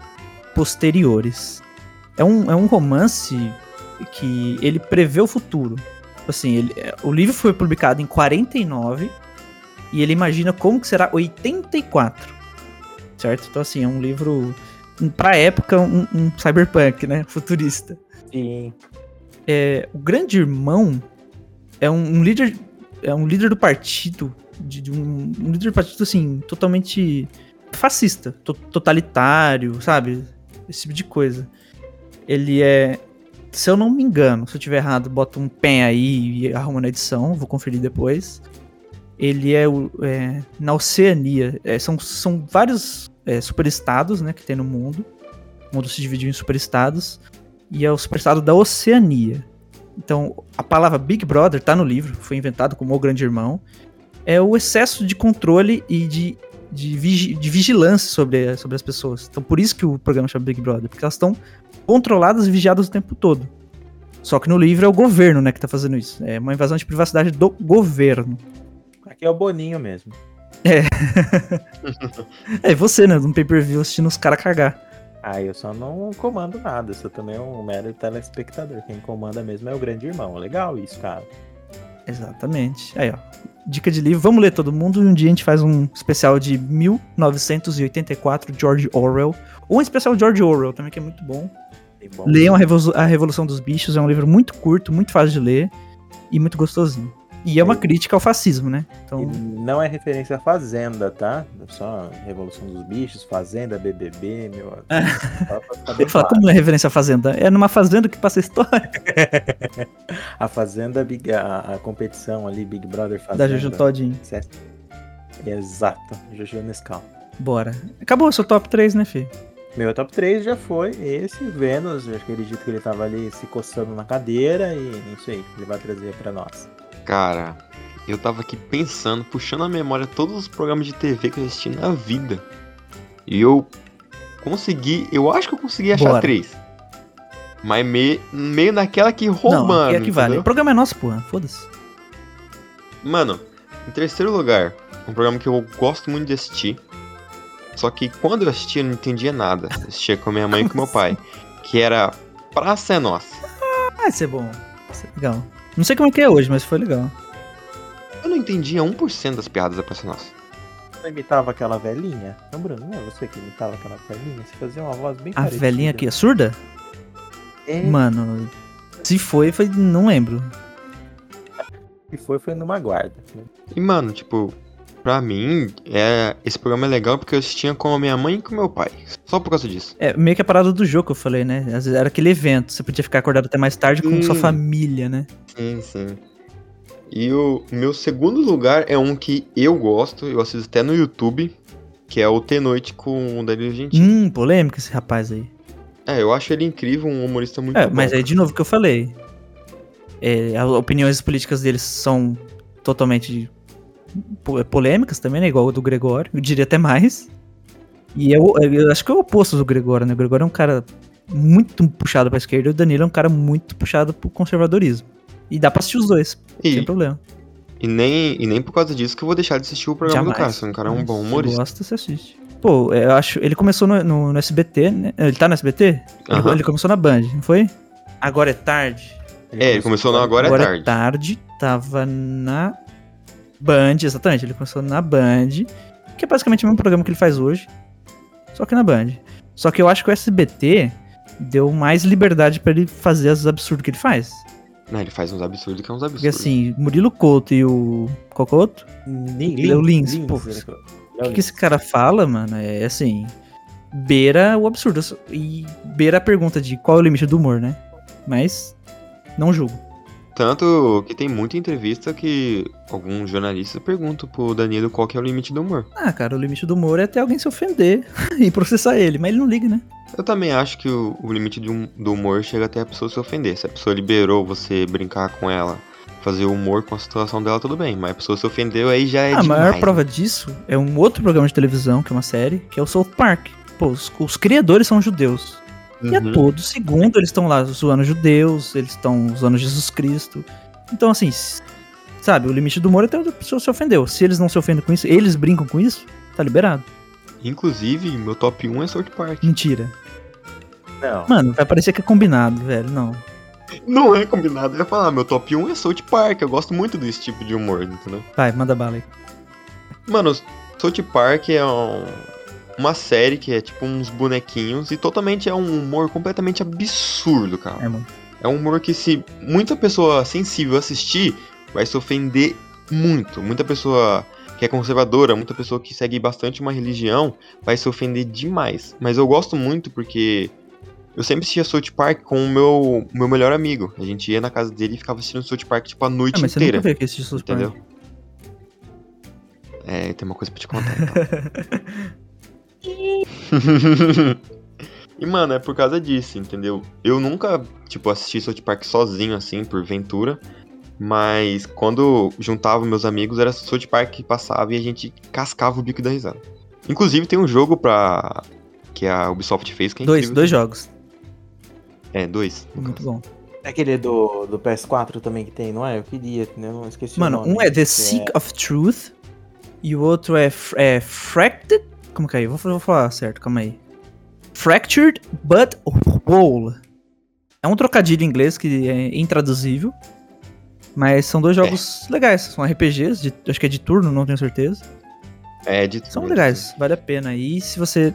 Speaker 1: posteriores. É um, é um romance que ele prevê o futuro. Assim, ele, é, o livro foi publicado em 49 e ele imagina como que será 84. Certo? Então, assim, é um livro, pra época, um, um cyberpunk, né? Futurista.
Speaker 2: Sim.
Speaker 1: É, o grande irmão é um, um, líder é um líder do partido de, de um, um, líder do partido assim totalmente fascista to, totalitário sabe esse tipo de coisa ele é se eu não me engano se eu tiver errado bota um pen aí e arruma na edição vou conferir depois ele é, é na Oceania. É, são, são vários é, superestados né, que tem no mundo. O mundo se dividiu em superestados. E é o superestado da Oceania. Então, a palavra Big Brother está no livro, foi inventado como O Grande Irmão. É o excesso de controle e de, de, vigi de vigilância sobre, sobre as pessoas. Então, por isso que o programa chama Big Brother, porque elas estão controladas e vigiadas o tempo todo. Só que no livro é o governo né, que está fazendo isso. É uma invasão de privacidade do governo.
Speaker 2: Aqui é o Boninho mesmo.
Speaker 1: É. *laughs* é você, né? Num pay-per-view assistindo os caras cagar.
Speaker 2: Ah, eu só não comando nada, eu sou também um mero telespectador. Quem comanda mesmo é o grande irmão. Legal isso, cara.
Speaker 1: Exatamente. Aí, ó. Dica de livro. Vamos ler todo mundo e um dia a gente faz um especial de 1984, George Orwell. Ou um especial George Orwell também, que é muito bom. bom Leiam a Revolução dos Bichos, é um livro muito curto, muito fácil de ler e muito gostosinho. E é uma crítica ao fascismo, né?
Speaker 2: Então... não é referência à Fazenda, tá? Só Revolução dos Bichos, Fazenda, BBB, meu.
Speaker 1: Eu falar, como não é referência à Fazenda? É numa Fazenda que passa a história. *laughs*
Speaker 2: a Fazenda, a, a, competição ali, Big Brother Fazenda.
Speaker 1: Da Juju Todinho.
Speaker 2: Exato, Juju Nescau.
Speaker 1: Bora. Acabou o seu top 3, né, Fê?
Speaker 2: Meu top 3 já foi esse, Vênus. Eu acredito que ele tava ali se coçando na cadeira e não sei, ele vai trazer pra nós.
Speaker 3: Cara, eu tava aqui pensando, puxando a memória todos os programas de TV que eu assisti na vida. E eu consegui, eu acho que eu consegui achar
Speaker 1: Bora.
Speaker 3: três. Mas me- meio naquela que
Speaker 1: Não,
Speaker 3: roubando.
Speaker 1: aqui é que vale.
Speaker 3: entendeu?
Speaker 1: O programa é nosso, porra. Foda-se.
Speaker 3: Mano, em terceiro lugar, um programa que eu gosto muito de assistir. Só que quando eu assistia, eu não entendia nada. Eu assistia com a minha mãe e com meu *laughs* pai. Que era Praça é Nossa.
Speaker 1: Ah, isso é bom. Isso é legal. Não sei como é que é hoje, mas foi legal.
Speaker 3: Eu não entendia 1% das piadas da Praça Nossa.
Speaker 2: Você imitava aquela velhinha? Não, Bruno, não é você que imitava aquela velhinha? Você fazia uma voz bem
Speaker 1: A
Speaker 2: parecida.
Speaker 1: velhinha aqui é surda?
Speaker 2: É,
Speaker 1: Mano, se foi, foi. Não lembro.
Speaker 2: que foi, foi numa guarda.
Speaker 3: E, mano, tipo, pra mim, é... esse programa é legal porque eu assistia com a minha mãe e com meu pai. Só por causa disso.
Speaker 1: É meio que a parada do jogo que eu falei, né? Às vezes era aquele evento, você podia ficar acordado até mais tarde com
Speaker 3: Hum.
Speaker 1: sua família, né?
Speaker 3: Sim, sim. E o meu segundo lugar é um que eu gosto, eu assisto até no YouTube, que é o T-Noite com o Danilo Gentili.
Speaker 1: Hum, polêmica esse rapaz aí.
Speaker 3: É, eu acho ele incrível, um humorista muito
Speaker 1: É,
Speaker 3: bom.
Speaker 1: mas aí de novo que eu falei. É, as opiniões políticas deles são totalmente polêmicas também, né? Igual o do Gregório. Eu diria até mais. E eu, eu acho que é o oposto do Gregório, né? O Gregório é um cara muito puxado pra esquerda e o Danilo é um cara muito puxado pro conservadorismo. E dá pra assistir os dois, sem
Speaker 3: E,
Speaker 1: problema.
Speaker 3: e, nem, e nem por causa disso que eu vou deixar de assistir o programa do cara. Se o cara é um bom
Speaker 1: Se
Speaker 3: humorista.
Speaker 1: gosta, você assiste. Pô, eu acho. Ele começou no, no- no SBT, né? Ele tá no SBT? Ele, ele começou na Band, não foi? Agora é tarde.
Speaker 3: É, ele começou no Agora,
Speaker 1: Agora
Speaker 3: é Tarde.
Speaker 1: tava na Band, exatamente. Ele começou na Band, que é basicamente o mesmo programa que ele faz hoje, só que na Band. Só que eu acho que o SBT deu mais liberdade pra ele fazer os absurdos que ele faz.
Speaker 3: Não, ele faz uns absurdos que é uns absurdos.
Speaker 1: Porque assim, Murilo Couto e o. Qual que é o outro?
Speaker 2: Lin,
Speaker 1: Léo Lins, pô. O que, que esse cara fala, mano, é assim. Beira o absurdo. E beira a pergunta de qual é o limite do humor, né? Mas. Não julgo.
Speaker 3: Tanto que tem muita entrevista que alguns jornalistas perguntam pro Danilo qual que é o limite do humor.
Speaker 1: Ah, cara, o limite do humor é até alguém se ofender *laughs* e processar ele, mas ele não liga, né?
Speaker 3: Eu também acho que o, o limite um- do humor chega até a pessoa se ofender. Se a pessoa liberou você brincar com ela, fazer humor com a situação dela, tudo bem. Mas a pessoa se ofendeu, aí já é
Speaker 1: a
Speaker 3: demais.
Speaker 1: maior
Speaker 3: né?
Speaker 1: prova disso é um outro programa de televisão, que é uma série, que é o South Park. Pô, os, os criadores são judeus. E a
Speaker 3: Uhum.
Speaker 1: todo segundo eles estão lá zoando judeus, eles estão zoando Jesus Cristo. Então, assim, sabe, o limite do humor é até a pessoa se ofendeu. Se eles não se ofendem com isso, eles brincam com isso, tá liberado.
Speaker 3: Inclusive, meu top 1 é South Park.
Speaker 1: Mentira.
Speaker 2: Não.
Speaker 1: Mano, vai parecer que é combinado, velho. Não.
Speaker 3: Não é combinado, eu ia falar, meu top 1 é South Park. Eu gosto muito desse tipo de humor, entendeu?
Speaker 1: Vai, manda bala aí.
Speaker 3: Mano, South Park é um- uma série que é tipo uns bonequinhos e totalmente é um humor completamente absurdo, cara.
Speaker 1: É, mano.
Speaker 3: É um humor que se muita pessoa sensível assistir, vai se ofender muito. Muita pessoa que é conservadora, muita pessoa que segue bastante uma religião, vai se ofender demais. Mas eu gosto muito porque eu sempre assistia South Park com o meu, meu melhor amigo. A gente ia na casa dele e ficava assistindo South Park tipo a noite
Speaker 1: Ah, mas você
Speaker 3: inteira.
Speaker 1: nunca veio aqui assistir South Park.
Speaker 3: Entendeu? É, tem uma coisa pra te contar então. *laughs* e, mano, é por causa disso, entendeu? Eu nunca, tipo, assisti South Park sozinho, assim, por ventura. Mas quando juntava meus amigos, era South Park que passava e a gente cascava o bico da risada. Inclusive, tem um jogo pra. que a Ubisoft fez que é
Speaker 1: Dois,
Speaker 3: incrível.
Speaker 1: dois jogos.
Speaker 3: É, dois.
Speaker 1: Muito
Speaker 3: caso.
Speaker 1: bom.
Speaker 2: É aquele do, do PS4 também que tem, não é? Eu queria, né? Eu não esqueci o
Speaker 1: Mano,
Speaker 2: nome.
Speaker 1: um é The Seek of Truth e o outro é, é Fractured. Como que é? Eu Vou, vou falar certo, calma aí. Fractured but whole. É um trocadilho em inglês que é intraduzível. Mas são dois jogos legais. São RPGs, de- acho que é de turno, não tenho certeza.
Speaker 3: É, de
Speaker 1: São
Speaker 3: tudo.
Speaker 1: legais, vale a pena. E se você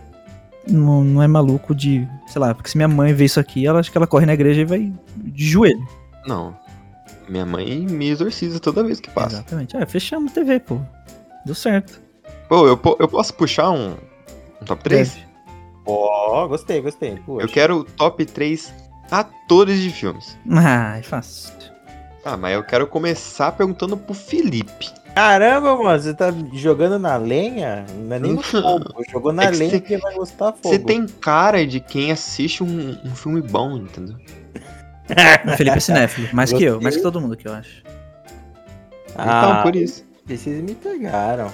Speaker 1: não, não é maluco de. Sei lá, porque se minha mãe vê isso aqui, ela acha que ela corre na igreja e vai de joelho.
Speaker 3: Não. Minha mãe me exorciza toda vez que passa.
Speaker 1: Exatamente. Ah, fechamos a TV, pô. Deu certo.
Speaker 3: Pô, eu, eu posso puxar um, um top 3?
Speaker 1: Deve.
Speaker 2: Ó, gostei, gostei. Poxa.
Speaker 3: Eu quero top 3 atores de filmes.
Speaker 1: Ah, é fácil.
Speaker 3: Ah, mas eu quero começar perguntando pro Felipe.
Speaker 2: Caramba, mano, você tá jogando na lenha? Não é nem no *laughs* fogo. Jogou na
Speaker 3: É que
Speaker 2: lenha
Speaker 3: cê-
Speaker 2: que vai gostar fogo.
Speaker 3: Você tem cara de quem assiste um, um filme bom, entendeu?
Speaker 1: O Felipe é cinéfilo, mais que eu,
Speaker 2: Gostei.
Speaker 1: mais que todo mundo que eu acho.
Speaker 2: Ah,
Speaker 3: então, por isso.
Speaker 2: Vocês me pegaram.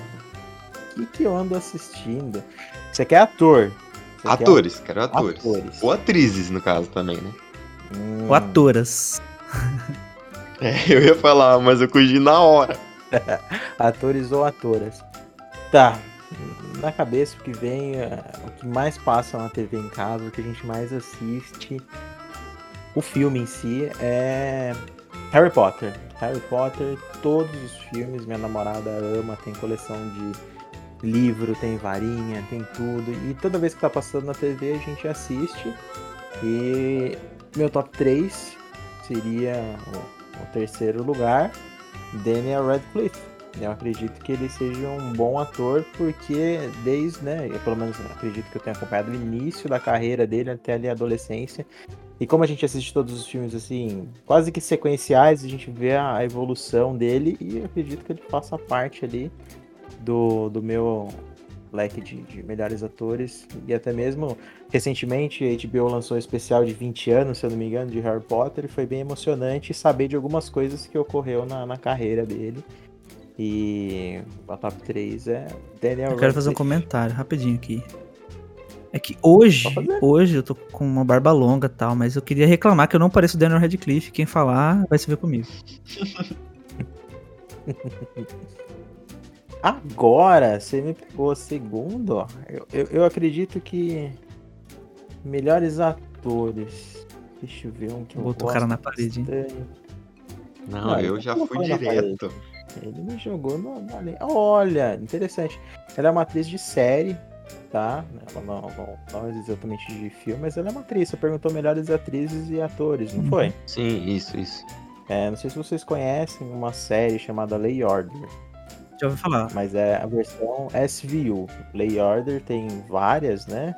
Speaker 2: O que, que eu ando assistindo? Você quer ator? Você quer-
Speaker 3: Atores, quero atores.
Speaker 2: Atores.
Speaker 3: Ou atrizes, no caso, também, né?
Speaker 2: Hum,
Speaker 1: Ou atoras. *laughs*
Speaker 3: É, eu ia falar, mas eu fugi na hora. *laughs*
Speaker 2: atores ou atoras. Tá. Na cabeça o que vem, é, o que mais passa na TV em casa, o que a gente mais assiste, o filme em si é Harry Potter. Harry Potter, todos os filmes, minha namorada ama, tem coleção de livro, tem varinha, tem tudo. E toda vez que tá passando na TV a gente assiste. E meu top 3 seria o, o terceiro lugar, Daniel Radcliffe. Eu acredito que ele seja um bom ator, porque desde, né, eu pelo menos acredito que eu tenha acompanhado o início da carreira dele até ali a adolescência. E como a gente assiste todos os filmes assim, quase que sequenciais, a gente vê a, evolução dele e acredito que ele faça parte ali do, do meu leque de, de melhores atores. E até mesmo recentemente a HBO lançou um especial de 20 anos, se eu não me engano, de Harry Potter, e foi bem emocionante saber de algumas coisas que ocorreu na, na carreira dele. E a top 3 é Daniel
Speaker 1: Eu quero fazer um comentário rapidinho aqui. É que hoje, hoje eu tô com uma barba longa e tal, mas eu queria reclamar que eu não pareço o Daniel Radcliffe. Quem falar vai se ver comigo. *laughs*
Speaker 2: Agora, você me pegou segundo, ó. Eu, eu, eu acredito que melhores atores. Deixa eu ver um que eu
Speaker 1: Botou o cara na parede.
Speaker 3: Não,
Speaker 2: Não,
Speaker 3: eu já fui direto.
Speaker 2: Ele me jogou no, na linha. Olha, interessante. Ela é uma atriz de série, tá? Ela não, não, não é exatamente de filme, mas ela é uma atriz. Você perguntou melhores atrizes e atores, não
Speaker 1: Uhum.
Speaker 2: foi?
Speaker 3: Sim, isso, isso.
Speaker 2: É, não sei se vocês conhecem uma série chamada Lay Order.
Speaker 1: Já ouvi falar.
Speaker 2: Mas é a versão SVU. Lay Order tem várias, né?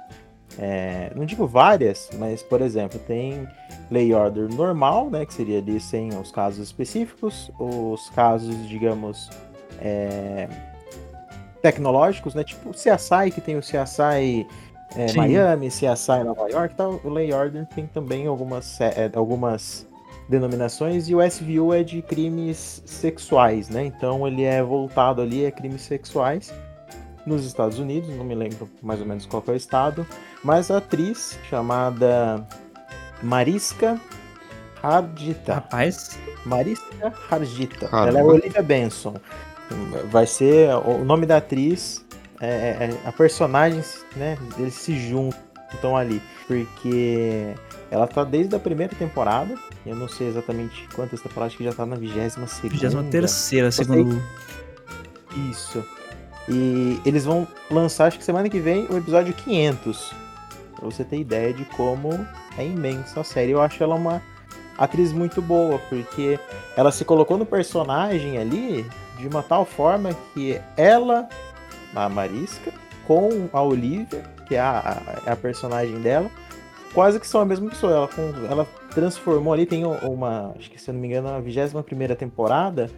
Speaker 2: É, não digo várias, mas por exemplo, tem Lay Order normal, né? Que seria ali sem os casos específicos, os casos, digamos, é, tecnológicos, né? Tipo o CSI, que tem o CSI é. Miami, CSI Nova York tal. O Lay Order tem também algumas, é, algumas denominações e o SVU é de crimes sexuais, né? Então ele é voltado ali a crimes sexuais nos Estados Unidos, não me lembro mais ou menos qual que é o estado, mas a atriz chamada Mariska Hargitta.
Speaker 1: Rapaz,
Speaker 2: Mariska Hargitta.
Speaker 3: Caramba.
Speaker 2: Ela é Olivia Benson. Vai ser o nome da atriz, é, é- é a personagem, né? Eles se juntam ali, porque ela tá desde a primeira temporada. Eu não sei exatamente quantas temporadas, acho que já tá na vigésima segunda.
Speaker 1: 23 segundo.
Speaker 2: Isso. E eles vão lançar, acho que semana que vem, o episódio 500. Pra você ter ideia de como é imensa a série. Eu acho ela uma atriz muito boa, porque ela se colocou no personagem ali de uma tal forma que ela, a Marisca, com a Olivia, que é a, a, é a personagem dela, quase que são a mesma pessoa. Ela, ela transformou ali, tem uma, acho que se eu não me engano, na 21 primeira temporada,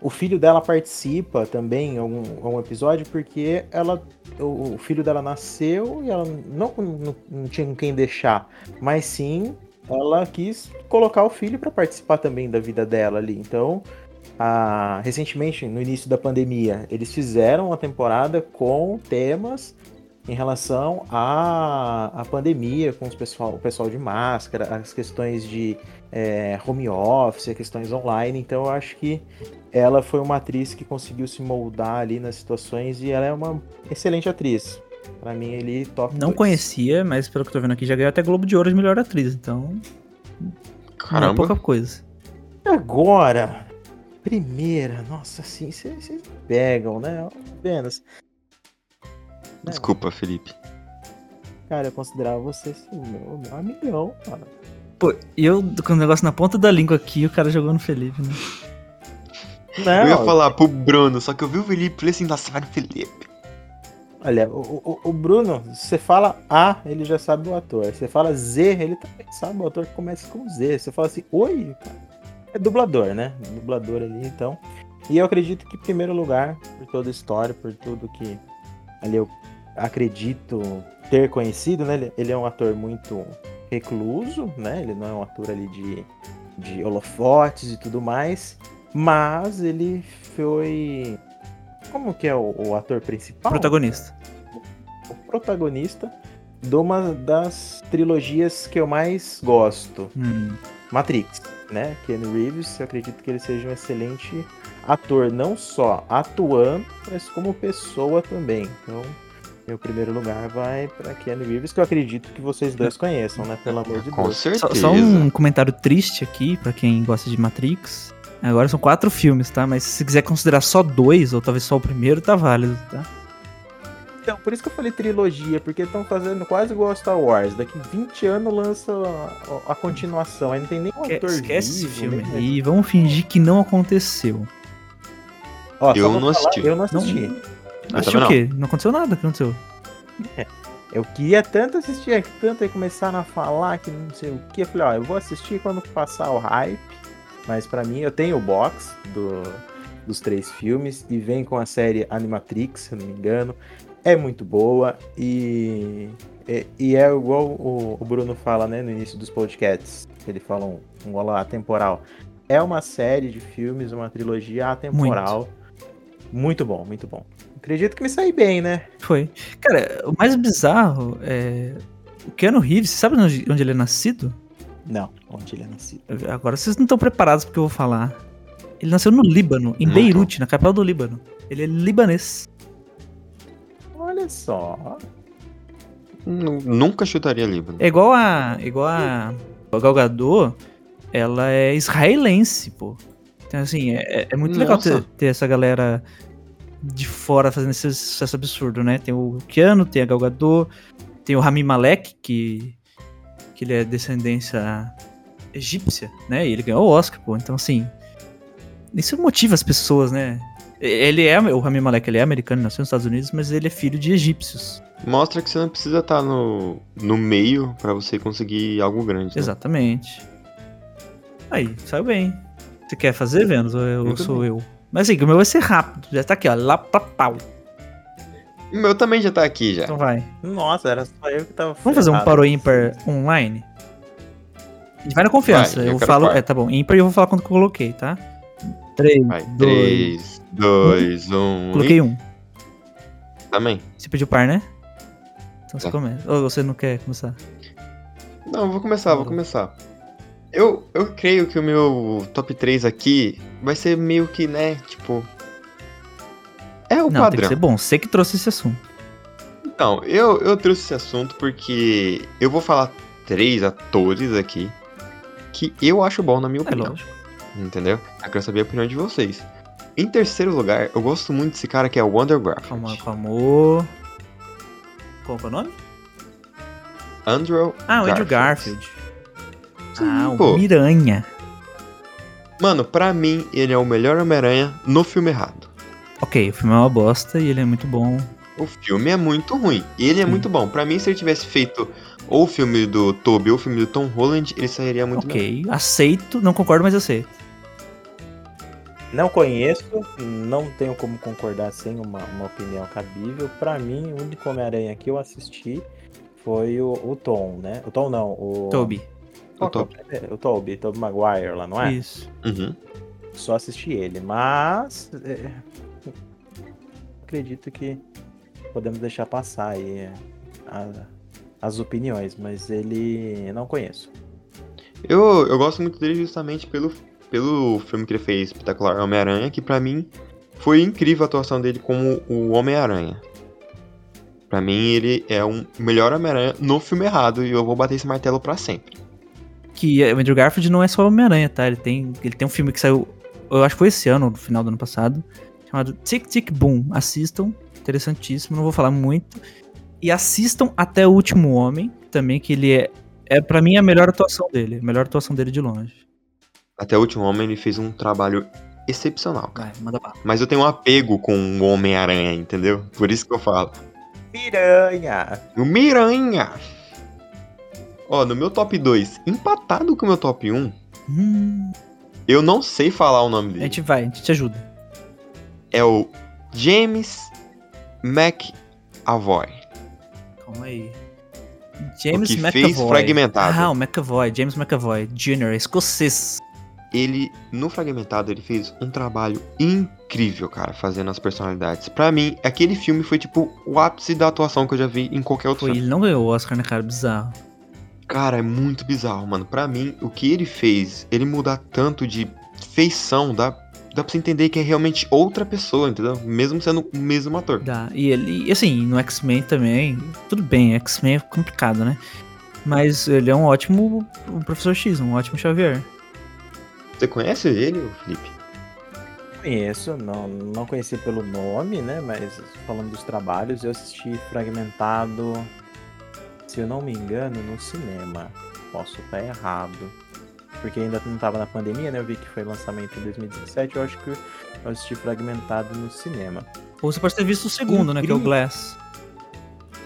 Speaker 2: o filho dela participa também em algum, algum episódio, porque ela. O, o filho dela nasceu e ela não, não, não tinha quem deixar. Mas sim, ela quis colocar o filho para participar também da vida dela ali. Então, recentemente, no início da pandemia, eles fizeram uma temporada com temas em relação à, à pandemia, com os pessoal, o pessoal de máscara, as questões de é, home office, questões online. Então, eu acho que ela foi uma atriz que conseguiu se moldar ali nas situações e ela é uma excelente atriz. Pra mim, ele top.
Speaker 1: Não
Speaker 2: dois.
Speaker 1: conhecia, mas pelo que eu tô vendo aqui, já ganhou até Globo de Ouro de melhor atriz, então. Não é
Speaker 3: Caramba.
Speaker 1: pouca coisa.
Speaker 2: Agora, primeira, nossa, assim, vocês pegam, né? Apenas. Né,
Speaker 3: Desculpa, Felipe.
Speaker 2: Cara, eu considerava você assim, o meu, meu amigão, cara.
Speaker 1: Pô, e eu com o negócio na ponta da língua aqui, o cara jogou no Felipe, né?
Speaker 2: Não,
Speaker 3: Eu ia falar pro Bruno, só que eu vi o Felipe e falei assim, nossa, vai no Felipe.
Speaker 2: Olha, o, o, o Bruno, você fala A, ele já sabe o ator. Você fala Z, ele também sabe o ator que começa com Z. Você fala assim, oi, cara. É dublador, né? Dublador ali, então. E eu acredito que, em primeiro lugar, por toda a história, por tudo que ali eu acredito ter conhecido, né? Ele, é um ator muito recluso, né? Ele não é um ator ali de, de holofotes e tudo mais. Mas ele foi. Como que é o, o ator principal?
Speaker 1: Protagonista.
Speaker 2: o protagonista de uma das trilogias que eu mais gosto,
Speaker 1: Hum.
Speaker 2: Matrix, né? Keanu Reeves, eu acredito que ele seja um excelente ator, não só atuando, mas como pessoa também. Então, meu primeiro lugar vai para Keanu Reeves, que eu acredito que vocês dois conheçam, né? Pelo amor de
Speaker 3: Com
Speaker 2: Deus.
Speaker 3: certeza.
Speaker 1: Só, só um comentário triste aqui, pra quem gosta de Matrix. Agora são quatro filmes, tá? Mas se quiser considerar só dois, ou talvez só o primeiro, tá válido, tá?
Speaker 2: Então, por isso que eu falei trilogia, porque estão fazendo quase igual a Star Wars. Daqui 20 anos lança a, a continuação. Aí não tem nem um ator
Speaker 1: Esquece esse
Speaker 2: vivo,
Speaker 1: filme
Speaker 2: nem-
Speaker 1: aí e vamos fingir que não aconteceu.
Speaker 2: Ó,
Speaker 3: Eu não
Speaker 2: falar,
Speaker 3: assisti.
Speaker 2: Eu não assisti.
Speaker 1: Assistiu o quê? Não aconteceu nada, o que aconteceu?
Speaker 2: Eu queria tanto assistir aqui, tanto aí começaram a falar que não sei o que. Eu falei, ó, eu vou assistir quando passar o hype. Mas pra mim, eu tenho o box do, dos três filmes e vem com a série Animatrix, se eu não me engano. É muito boa e, e, e é igual o, o Bruno fala, né, no início dos podcasts. Ele fala um, um olá atemporal. É uma série de filmes, uma trilogia atemporal. Muito bom, muito bom. Acredito que me saí bem, né?
Speaker 1: Foi. Cara, o mais bizarro é. O Keanu Reeves, você sabe onde, onde ele é nascido?
Speaker 2: Não, onde ele é nascido.
Speaker 1: Agora vocês não estão preparados porque eu vou falar. Ele nasceu no Líbano, em
Speaker 3: Não
Speaker 1: Beirute, na capital do Líbano. Ele é libanês.
Speaker 2: Olha só.
Speaker 3: Nu- Nunca chutaria Líbano.
Speaker 1: É igual a. igual a. A Gal Gadot, ela é israelense, pô. Então, assim, é, é muito legal
Speaker 3: Nossa.
Speaker 1: ter, ter essa galera de fora fazendo esse sucesso absurdo, né? Tem o Keanu, tem a Gal Gadot, tem o Rami Malek, que, que ele é descendência egípcia, né? E ele ganhou o Oscar, pô. Então, assim, isso motiva as pessoas, né? Ele é, o Rami Malek, ele é americano, nasceu nos Estados Unidos, mas ele é filho de egípcios.
Speaker 3: Mostra que você não precisa estar no, no meio pra você conseguir algo grande. né?
Speaker 1: Exatamente. Aí, saiu bem. Você quer fazer, Vênus? Ou eu,
Speaker 3: Muito
Speaker 1: sou
Speaker 3: bem.
Speaker 1: eu? Mas assim, o meu vai ser rápido. Já tá aqui, ó. Lá pra pau.
Speaker 3: O meu também já tá aqui já.
Speaker 1: Então vai.
Speaker 2: Nossa, era só eu que tava.
Speaker 1: Vamos fazer um
Speaker 2: ferrado.
Speaker 1: paro ímpar online? A gente vai na confiança.
Speaker 3: Vai, eu
Speaker 1: eu falo.
Speaker 3: par.
Speaker 1: É, tá bom. Ímpar e eu vou falar quanto que eu coloquei, tá? 3,
Speaker 3: Vai,
Speaker 1: 2.
Speaker 3: 3, 2, 1.
Speaker 1: Coloquei um.
Speaker 3: Também.
Speaker 1: Você pediu par, né? Então você
Speaker 3: É.
Speaker 1: começa. Ou você não quer começar?
Speaker 3: Não, eu vou começar, vou começar. Eu, eu creio que o meu top 3 aqui vai ser meio que, né, tipo. É o
Speaker 1: não, tem
Speaker 3: padrão.
Speaker 1: que ser bom. Você que trouxe esse assunto.
Speaker 3: Então, eu, eu trouxe esse assunto porque eu vou falar três atores aqui que eu acho bom, na minha
Speaker 1: É
Speaker 3: opinião.
Speaker 1: lógico.
Speaker 3: entendeu? Eu quero saber a opinião de vocês. Em terceiro lugar, eu gosto muito desse cara que é o Wonder
Speaker 1: Calma,
Speaker 3: Garfield.
Speaker 1: calma. Qual é o nome?
Speaker 3: Andrew
Speaker 1: Ah, o Andrew Garfield.
Speaker 3: Sim,
Speaker 1: ah,
Speaker 3: pô.
Speaker 1: o Miranha.
Speaker 3: Mano, pra mim, ele é o melhor Homem-Aranha no filme errado.
Speaker 1: Ok, o filme é uma bosta e ele é muito bom.
Speaker 3: O filme é muito ruim. Ele é
Speaker 1: Sim.
Speaker 3: muito bom. Pra mim, se ele tivesse feito ou o filme do Tobey ou o filme do Tom Holland, ele sairia muito melhor.
Speaker 1: ok, aceito, não concordo, mas aceito.
Speaker 2: Não conheço, não tenho como concordar sem uma, uma opinião cabível. Pra mim, o único Homem-Aranha que eu assisti foi o, o Tom, né? O Tom não, o.
Speaker 1: Toby.
Speaker 2: Qual
Speaker 3: O
Speaker 2: é o- Toby, Toby Maguire lá, não é?
Speaker 1: Isso.
Speaker 3: Uhum.
Speaker 2: Só assisti ele, mas. é, acredito que podemos deixar passar aí é, a- as opiniões, mas ele não conheço.
Speaker 3: Eu, eu gosto muito dele justamente pelo, pelo filme que ele fez, Espetacular Homem-Aranha, que pra mim foi incrível a atuação dele como o Homem-Aranha. Pra mim, ele é o melhor Homem-Aranha no filme errado e eu vou bater esse martelo pra sempre.
Speaker 1: Que é, o Andrew Garfield não é só Homem-Aranha, tá? Ele tem, ele tem um filme que saiu, eu acho que foi esse ano, no final do ano passado, chamado Tic Tic Boom. Assistam, interessantíssimo, não vou falar muito. E assistam até o Último Homem, também, que ele é, é para mim a melhor atuação dele, a melhor atuação dele de longe.
Speaker 3: Até o último homem, ele fez um trabalho excepcional, cara.
Speaker 1: Vai, manda bala.
Speaker 3: Mas eu tenho um apego com o Homem-Aranha, entendeu? Por isso que eu falo.
Speaker 2: Piranha!
Speaker 3: O Miranha! Ó, no meu top 2, empatado com o meu top 1,
Speaker 1: Hum,
Speaker 3: eu não sei falar o nome
Speaker 1: a
Speaker 3: dele.
Speaker 1: gente vai, a gente te ajuda.
Speaker 3: é o James McAvoy.
Speaker 1: Calma aí. James
Speaker 3: O que
Speaker 1: McAvoy.
Speaker 3: fez Fragmentado.
Speaker 1: Ah, o McAvoy, James McAvoy Jr., escocês.
Speaker 3: Ele, no Fragmentado, ele fez um trabalho incrível, cara, fazendo as personalidades. Pra mim, aquele filme foi tipo o ápice da atuação que eu já vi em qualquer outro
Speaker 1: Pô,
Speaker 3: filme.
Speaker 1: ele não ganhou o Oscar, né, cara? Bizarro.
Speaker 3: Cara, é muito bizarro, mano. Pra mim, o que ele fez, ele mudar tanto de feição, dá, dá pra você entender que é realmente outra pessoa, entendeu? Mesmo sendo o mesmo ator.
Speaker 1: Dá. E ele, e assim, no X-Men também, tudo bem, X-Men é complicado, né? Mas ele é um ótimo um professor X, um ótimo Xavier.
Speaker 3: Você conhece ele, Felipe?
Speaker 2: Conheço, não, não conheci pelo nome, né? Mas falando dos trabalhos, eu assisti Fragmentado, se eu não me engano, no cinema. Posso estar errado. Porque ainda não tava na pandemia, né? Eu vi que foi lançamento em 2017, eu acho que eu assisti Fragmentado no cinema.
Speaker 1: Ou você pode ter visto o segundo, né? Que é o
Speaker 2: Incrível.
Speaker 1: Glass.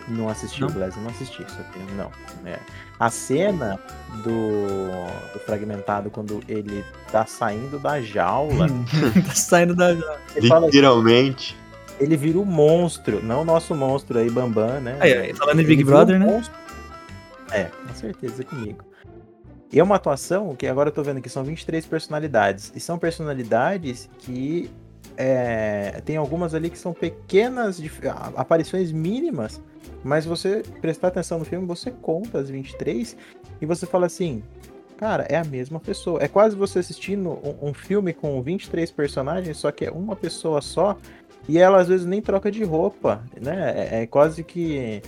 Speaker 2: Não assisti
Speaker 1: Não?
Speaker 2: o Glass, eu não assisti isso aqui, não. É. A cena do, do Fragmentado, quando ele tá saindo da jaula, *laughs* *laughs*
Speaker 1: tá saindo da.
Speaker 2: fala assim,
Speaker 3: Literalmente.
Speaker 2: Ele vira um monstro, não o nosso monstro aí, Bambam, né?
Speaker 1: Aí, aí, falando em Big Brother, né?
Speaker 2: monstro. É, com certeza comigo. E é uma atuação que agora eu tô vendo que são 23 personalidades. E são personalidades que é, tem algumas ali que são pequenas aparições mínimas, mas você prestar atenção no filme, você conta as 23 e você fala assim, cara, é a mesma pessoa. É quase você assistindo um, um filme com 23 personagens, só que é uma pessoa só. E ela às vezes nem troca de roupa, né? É, é quase que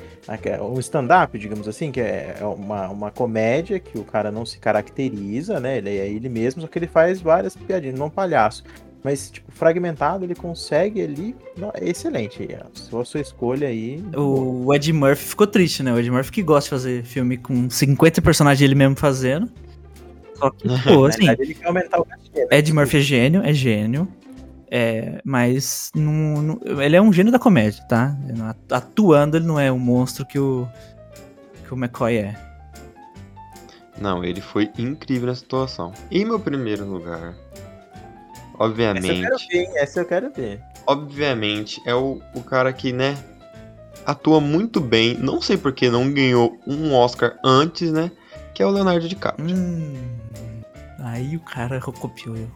Speaker 2: um stand-up, digamos assim, que é uma, uma comédia que o cara não se caracteriza, né? Ele é ele mesmo, só que ele faz várias piadinhas, não é um palhaço. Mas, tipo, fragmentado, ele consegue ali. é excelente. Se for a sua escolha aí.
Speaker 1: O Ed Murphy ficou triste, né? O Ed Murphy que gosta de fazer filme com 50 personagens ele mesmo fazendo. Só que, *laughs* pô,
Speaker 2: Na
Speaker 1: assim,
Speaker 2: verdade, ele quer aumentar o cachê. né?
Speaker 1: Ed Murphy é gênio, é gênio. É, mas não, não- ele é um gênio da comédia, tá? Atuando, ele não é o monstro que o, que o McCoy é.
Speaker 3: Não, ele foi incrível nessa situação. Em meu primeiro lugar,
Speaker 2: Essa eu
Speaker 3: obviamente,
Speaker 2: quero ver? Essa eu quero ver.
Speaker 3: obviamente, é o, o cara que, né, atua muito bem. Não sei porque não ganhou um Oscar antes, né? Que é o Leonardo DiCaprio.
Speaker 1: Hum, aí o cara copiou eu.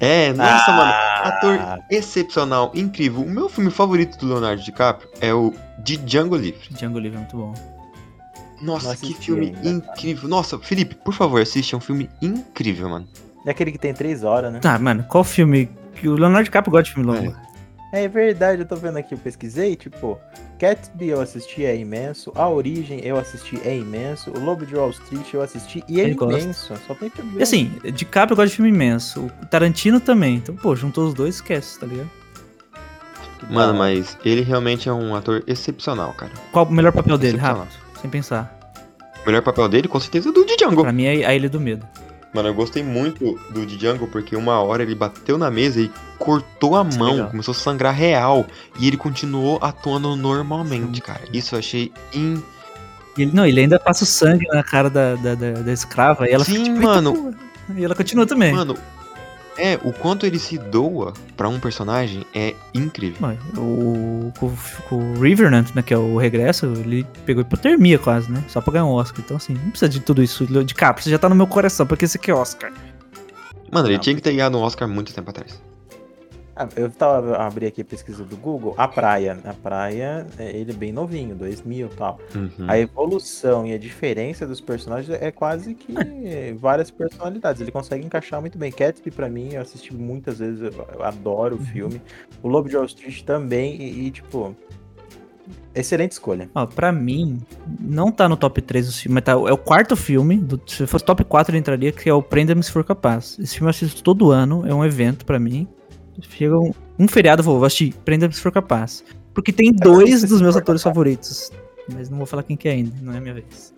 Speaker 3: É, nossa, mano.
Speaker 2: Ah,
Speaker 3: Ator excepcional, incrível. O meu filme favorito do Leonardo DiCaprio é o de Django Livre.
Speaker 1: Django Livre é muito bom.
Speaker 3: Nossa,
Speaker 2: Não
Speaker 3: que filme
Speaker 2: ainda,
Speaker 3: incrível. Nossa, Felipe, por favor, assiste. É um filme incrível, mano.
Speaker 2: É aquele que tem três horas, né?
Speaker 1: Tá, mano, qual filme? O Leonardo DiCaprio gosta de filme longo.
Speaker 2: É verdade, eu tô vendo aqui, eu pesquisei, tipo, Gatsby eu assisti, é imenso, A Origem eu assisti, é imenso, O Lobo de Wall Street eu assisti e é
Speaker 1: Ele gosta.
Speaker 2: imenso, só tem que ver.
Speaker 1: E assim, DiCaprio gosta de filme imenso. O Tarantino também. Então, pô, juntou os dois, esquece, tá ligado?
Speaker 3: Mano, mas ele realmente é um ator excepcional, cara.
Speaker 1: Qual o melhor papel dele? Rápido, sem pensar.
Speaker 3: O melhor papel dele, com certeza, é do Django.
Speaker 1: Pra mim é A Ilha do Medo.
Speaker 3: Mano, eu gostei muito do Django porque uma hora ele bateu na mesa e cortou a
Speaker 1: Isso
Speaker 3: mão,
Speaker 1: legal.
Speaker 3: começou a sangrar real. E ele continuou atuando normalmente, cara. Isso eu achei in...
Speaker 1: Ele, não, ele ainda passa o sangue na cara da, da, da, da escrava e ela
Speaker 3: Sim,
Speaker 1: fica tipo,
Speaker 3: mano.
Speaker 1: E ela continua também.
Speaker 3: Mano, é, o quanto ele se doa pra um personagem é incrível.
Speaker 1: Mano, o, o, o Revenant, né, que é o regresso, ele pegou hipotermia quase, né? Só pra ganhar um Oscar. Então, assim, não precisa de tudo isso. De capa, você já tá no meu coração, porque esse aqui é Oscar.
Speaker 3: Mano, ele
Speaker 2: Não,
Speaker 3: tinha que ter ganhado um Oscar muito tempo atrás.
Speaker 2: Ah, eu tava abri aqui a pesquisa do Google, a praia, a praia, é, ele é bem novinho, 2000 e tal.
Speaker 3: Uhum.
Speaker 2: A evolução e a diferença dos personagens é quase que várias personalidades. Ele consegue encaixar muito bem. Gatsby, pra mim, eu assisti muitas vezes, eu, adoro o filme. O Lobo de Wall Street também, e, e, tipo. Excelente escolha.
Speaker 1: Ó, pra mim, não tá no top 3 do filme, mas tá, é o quarto filme. do- se fosse top 4, ele entraria, que é o Prenda-me se for capaz. Esse filme eu assisto todo ano, é um evento pra mim. Chega um, um feriado, vou, assistir Prenda-me se for capaz. Porque tem dois dos meus atores
Speaker 2: Capaz.
Speaker 1: favoritos. Mas não vou falar quem que é ainda, não é a minha vez.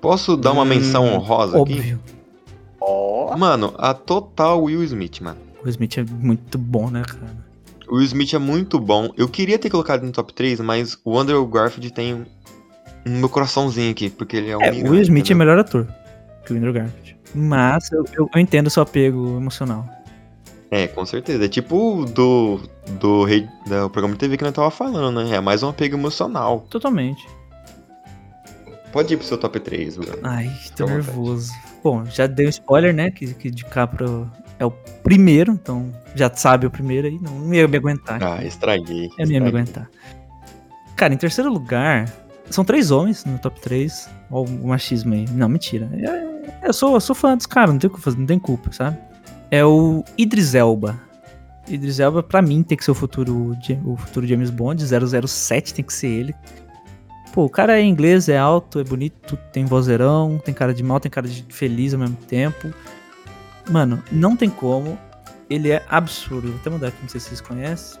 Speaker 3: Posso dar uma
Speaker 1: Hum,
Speaker 3: menção honrosa aqui?
Speaker 1: Óbvio.
Speaker 2: Ó,
Speaker 3: Mano, a total Will Smith, mano.
Speaker 1: O Smith é muito bom, né, cara?
Speaker 3: O Will Smith é muito bom. Eu queria ter colocado no top 3, mas o Andrew Garfield tem um, um meu coraçãozinho aqui, porque ele é um
Speaker 1: É, o Will Smith é
Speaker 3: entendeu?
Speaker 1: melhor ator que o Andrew Garfield. Mas eu, eu, eu entendo o seu apego emocional.
Speaker 3: É, com certeza. É tipo do, do, rei- do programa de TV que nós tava falando, né? É mais um apego emocional.
Speaker 1: Totalmente.
Speaker 3: Pode ir pro seu top 3, Bruno.
Speaker 1: Ai, tô
Speaker 3: Fica
Speaker 1: nervoso. Bom, já dei um spoiler, né? Que, que DiCaprio é o primeiro, então já sabe o primeiro aí. Não ia me aguentar.
Speaker 3: Ah, estraguei.
Speaker 1: Eu não ia me aguentar. Cara, em terceiro lugar, são três homens no top 3. Ó, o machismo aí. Não, mentira. É- Eu sou, eu sou fã dos caras, não tem o que fazer, não tem culpa, sabe? É o Idris Elba. Idris Elba, pra mim, tem que ser o futuro, o futuro James Bond. 007 tem que ser ele. Pô, o cara é inglês, é alto, é bonito, tem vozeirão, tem cara de mal, tem cara de feliz ao mesmo tempo. Mano, não tem como. Ele é absurdo. Vou até mudar aqui, não sei se vocês conhecem.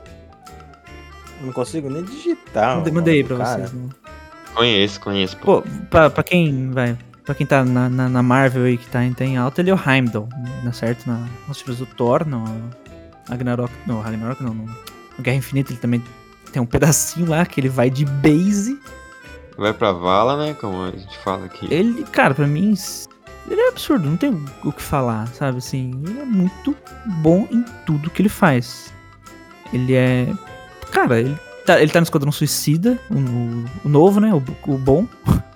Speaker 2: Eu Não consigo nem digitar.
Speaker 1: Mandei, aí pra
Speaker 2: cara.
Speaker 1: vocês. Não.
Speaker 3: Conheço, conheço. Pô.
Speaker 1: Pô, pra, pra quem vai. Pra quem tá na, na, na Marvel aí que tá, em- tá em alta, ele é o Heimdall, né, certo? Na, nos filmes do Thor, no Ragnarok. No Ragnarok não, no, no Guerra Infinita ele também tem um pedacinho lá que ele vai de base.
Speaker 3: Vai pra vala, né? Como a gente fala aqui.
Speaker 1: Ele, cara, pra mim, ele é absurdo, não tem o que falar, sabe? Assim, ele é muito bom em tudo que ele faz. Ele é. Cara, ele tá, ele tá no Esquadrão Suicida, o, o- o novo, né? O, o bom. *laughs*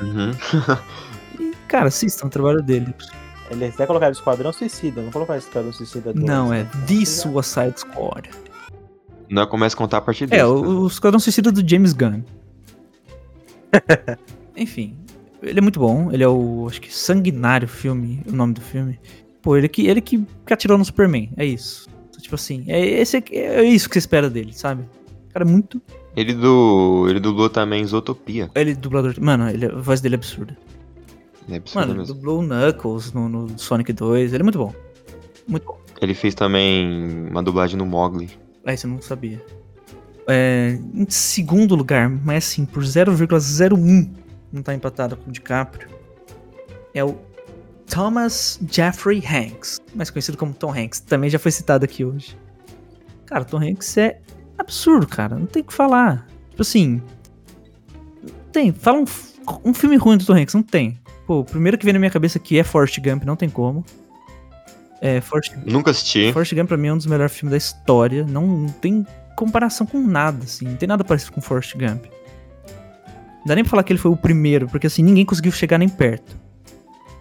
Speaker 3: Uhum. *laughs*
Speaker 1: E, cara, assistam o trabalho dele.
Speaker 2: Ele até colocaram Esquadrão Suicida, não colocaram Esquadrão Suicida 2.
Speaker 1: Não, é
Speaker 2: né?
Speaker 1: The Suicide Squad.
Speaker 3: Nós começa a contar a partir desse.
Speaker 1: É,
Speaker 3: né?
Speaker 1: o, o Esquadrão Suicida do James Gunn. *laughs* Enfim, ele é muito bom. Ele é o, acho que Sanguinário filme, o nome do filme. Pô, ele que, ele que, atirou no Superman, é isso. Tipo assim, é, esse, é isso que você espera dele, sabe? O cara é muito...
Speaker 3: Ele do. Ele dublou também Zootopia.
Speaker 1: Ele dublador... Mano, ele, a voz dele é absurda.
Speaker 3: É absurdo
Speaker 1: Mano, ele
Speaker 3: mesmo.
Speaker 1: dublou o Knuckles no, no Sonic 2. Ele é muito bom. Muito bom.
Speaker 3: Ele fez também uma dublagem no Mogli.
Speaker 1: Ah, isso eu não sabia. É, em segundo lugar, mas assim, por 0,01, não tá empatado com o DiCaprio, é o Thomas Jeffrey Hanks, mais conhecido como Tom Hanks. Também já foi citado aqui hoje. Cara, Tom Hanks é absurdo, cara. Não tem o que falar. Tipo assim. Tem. Fala um, um filme ruim do Tom Hanks, não tem. Pô, o primeiro que vem na minha cabeça aqui é Forrest Gump, não tem como. É, Forrest
Speaker 3: Nunca assisti.
Speaker 1: Forrest Gump pra mim é um dos melhores filmes da história. Não, não tem comparação com nada, assim. Não tem nada parecido com Forrest Gump. Não dá nem pra falar que ele foi o primeiro, porque assim, ninguém conseguiu chegar nem perto.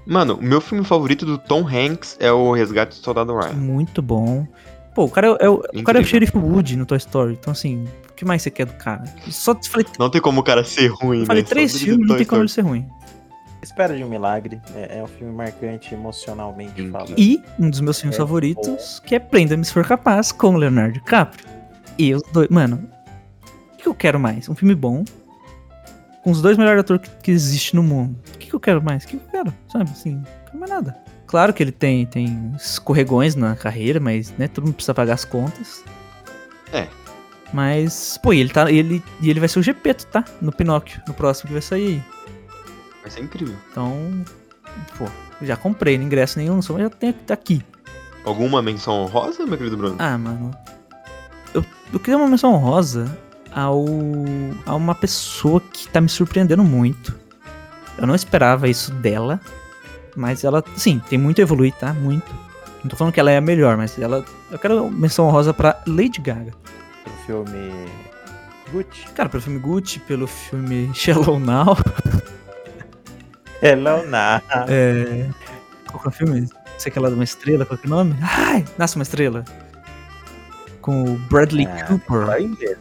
Speaker 3: Mano, o meu filme favorito do Tom Hanks é o Resgate do Soldado Ryan.
Speaker 1: Muito bom. Pô, o cara é, é o, o cara é o. Sheriff Wood no Toy Story. Então, assim, o que mais você quer do cara? Só te falei,
Speaker 3: Não tem como o cara ser ruim,
Speaker 1: falei
Speaker 3: né?
Speaker 1: três filmes, não tem como ele ser ruim.
Speaker 2: Espera de um milagre. É, é um filme marcante emocionalmente falando.
Speaker 1: E um dos meus filmes
Speaker 2: É
Speaker 1: favoritos, que é Prenda-me se for capaz, com o Leonardo DiCaprio. E os dois. Mano, o que eu quero mais? Um filme bom. Com os dois melhores atores que, que existe no mundo. O que, que eu quero mais? O que, que eu quero? Sabe, assim, não quero mais nada. Claro que ele tem, tem escorregões na carreira, mas, né, todo mundo precisa pagar as contas.
Speaker 3: É.
Speaker 1: Mas, pô, ele tá. Ele, e ele vai ser o Gepeto, tá? No Pinóquio, no próximo que vai sair aí.
Speaker 3: Vai ser incrível.
Speaker 1: Então, pô, já comprei, não ingresso nenhum, só já tem tá aqui.
Speaker 3: Alguma menção honrosa, meu querido Bruno?
Speaker 1: Ah, mano. Eu, eu queria uma menção honrosa ao, a uma pessoa que tá me surpreendendo muito. Eu não esperava isso dela. Mas ela, sim, tem muito a evoluir, tá? Muito. Não tô falando que ela é a melhor, mas ela. Eu quero menção honrosa pra Lady Gaga.
Speaker 2: O filme. Gucci.
Speaker 1: Cara, pelo filme Gucci, pelo filme *laughs* Shallow Now.
Speaker 2: É Leonardo.
Speaker 1: É. Qual que é o filme? Sei que é lá de uma estrela, qual que é o nome? Ai! Nasce uma estrela. Com o Bradley
Speaker 2: Ah,
Speaker 1: Cooper.
Speaker 2: Né?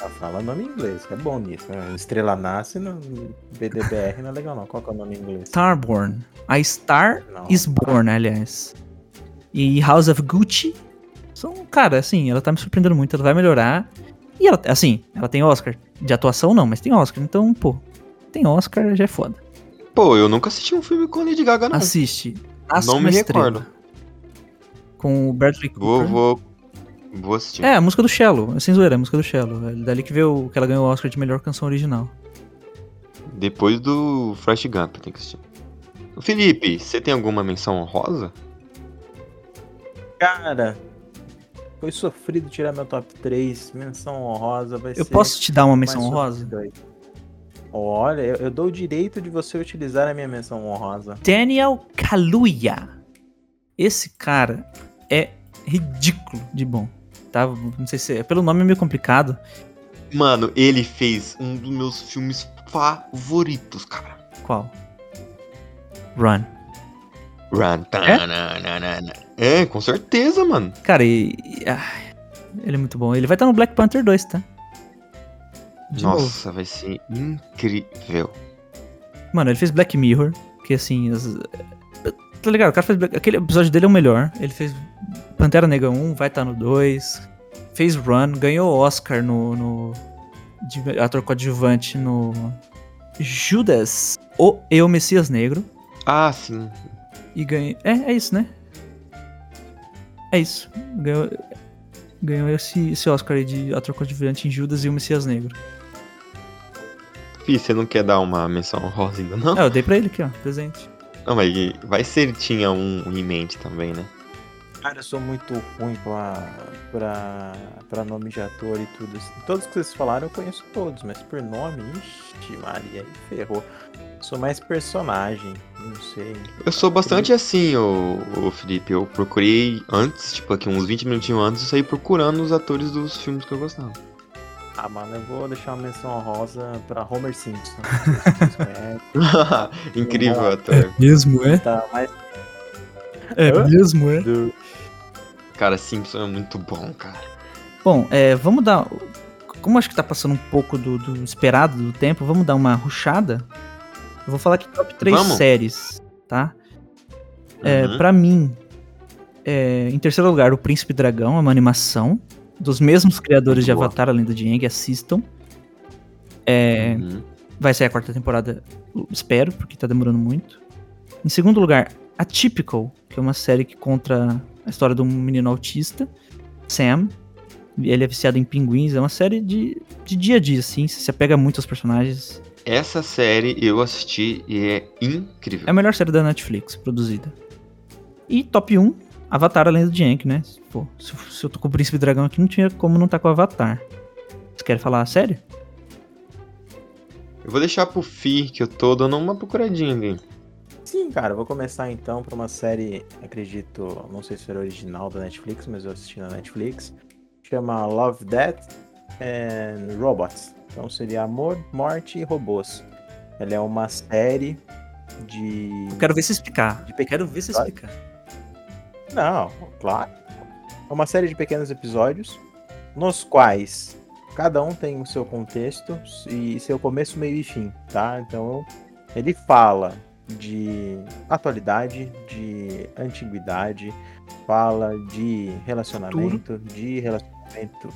Speaker 2: Tá falando nome em inglês, que é bom nisso. Né? Estrela nasce no BDBR não é legal não. Qual que é o nome em inglês?
Speaker 1: Starborn. A Star
Speaker 2: Não.
Speaker 1: is Born, aliás. E House of Gucci. São, cara, assim, ela tá me surpreendendo muito, ela vai melhorar. E ela, assim, ela tem Oscar. De atuação não, mas tem Oscar. Então, pô, tem Oscar, já é foda.
Speaker 3: Pô, eu nunca assisti um filme com Lady Gaga, não.
Speaker 1: Assiste. Nasce
Speaker 3: Não me
Speaker 1: estrela.
Speaker 3: recordo.
Speaker 1: Com o Bradley Cooper.
Speaker 3: vou. Vou assistir.
Speaker 1: É, a música do Shallow. É sem zoeira, é a música do Shallow. É dali que veio que ela ganhou o Oscar de melhor canção original.
Speaker 3: Depois do Flash Gump, tem que assistir. Felipe, você tem alguma menção honrosa?
Speaker 2: Cara, foi sofrido tirar meu top 3. Menção honrosa vai ser.
Speaker 1: Eu posso te dar uma menção honrosa?
Speaker 2: sofrido. Olha, eu, eu dou o direito de você utilizar a minha menção honrosa.
Speaker 1: Daniel Kaluuya. Esse cara é ridículo de bom. Tá? Não sei se. Pelo nome é meio complicado.
Speaker 3: Mano, ele fez um dos meus filmes favoritos, cara.
Speaker 1: Qual? Run.
Speaker 3: Run. tananana. É, com certeza, mano.
Speaker 1: Cara, e. e- ah, ele é muito bom. Ele vai estar no Black Panther 2, tá? De novo.
Speaker 3: Nossa, vai ser incrível.
Speaker 1: Mano, ele fez Black Mirror, que assim. as- Tá ligado? O cara fez. Aquele episódio dele é o melhor. Ele fez Pantera Negra 1, vai estar no 2. Fez Run, ganhou Oscar no. no de ator coadjuvante no. Judas, o Eu Messias Negro.
Speaker 3: Ah, sim.
Speaker 1: E ganhou. É, é isso, né? É isso. Ganhou, ganhou esse, esse Oscar aí de ator coadjuvante em Judas e o Messias Negro.
Speaker 3: Fih, você não quer dar uma menção rosa ainda, não?
Speaker 1: Ah, eu dei pra ele aqui, ó, presente.
Speaker 3: Não, mas vai ser ele tinha um em mente também, né?
Speaker 2: Cara, eu sou muito ruim pra, pra, pra nome de ator e tudo. assim. Todos que vocês falaram eu conheço todos, mas por nome, ixi, Maria, aí ferrou. Sou mais personagem, não sei.
Speaker 3: Eu sou bastante assim, ô, ô Felipe. Eu procurei antes, tipo aqui uns 20 minutinhos antes, eu saí procurando os atores dos filmes que eu gostava.
Speaker 2: Ah, mano, eu vou deixar uma menção rosa pra Homer Simpson. *laughs* Se *laughs*
Speaker 3: Incrível ator.
Speaker 1: Mesmo, é?
Speaker 2: tá mais
Speaker 1: É
Speaker 2: Hã?
Speaker 1: mesmo, é?
Speaker 2: do...
Speaker 3: Cara, Simpson é muito bom, cara.
Speaker 1: Bom, é, vamos dar. Como acho que tá passando um pouco do, do esperado do tempo, vamos dar uma ruchada. Eu vou falar aqui top 3
Speaker 3: Vamos.
Speaker 1: séries, tá? É,
Speaker 3: Uhum.
Speaker 1: Pra mim, é, em terceiro lugar, O Príncipe Dragão, é uma animação dos mesmos criadores de. Avatar, além do Aang, assistam. É,
Speaker 3: Uhum.
Speaker 1: Vai sair a quarta temporada, espero, porque tá demorando muito. Em segundo lugar, Atypical, que é uma série que conta a história de um menino autista, Sam. Ele é viciado em pinguins, é uma série de, de dia a dia, assim, você se apega muito aos personagens.
Speaker 3: Essa série eu assisti e é incrível.
Speaker 1: É a melhor série da Netflix produzida. E top 1, Avatar, além do Jank, né? Pô, se, se eu tô com o Príncipe Dragão aqui, não tinha como não tá com o Avatar. Você quer falar a série?
Speaker 3: Eu vou deixar pro Fi, que eu tô dando uma procuradinha ali.
Speaker 2: Sim, cara, vou começar então por uma série, acredito, não sei se era original da Netflix, mas eu assisti na Netflix. Chama Love, Death and Robots. Então seria Amor, Morte e Robôs. Ela é uma série de.
Speaker 1: Eu quero ver você explicar.
Speaker 2: De
Speaker 1: Eu quero ver
Speaker 2: Vai.
Speaker 1: explicar.
Speaker 2: Não, claro. É uma série de pequenos episódios, nos quais cada um tem o seu contexto e seu começo, meio e fim, tá? Então ele fala de atualidade, de antiguidade, fala de relacionamento, de relacionamento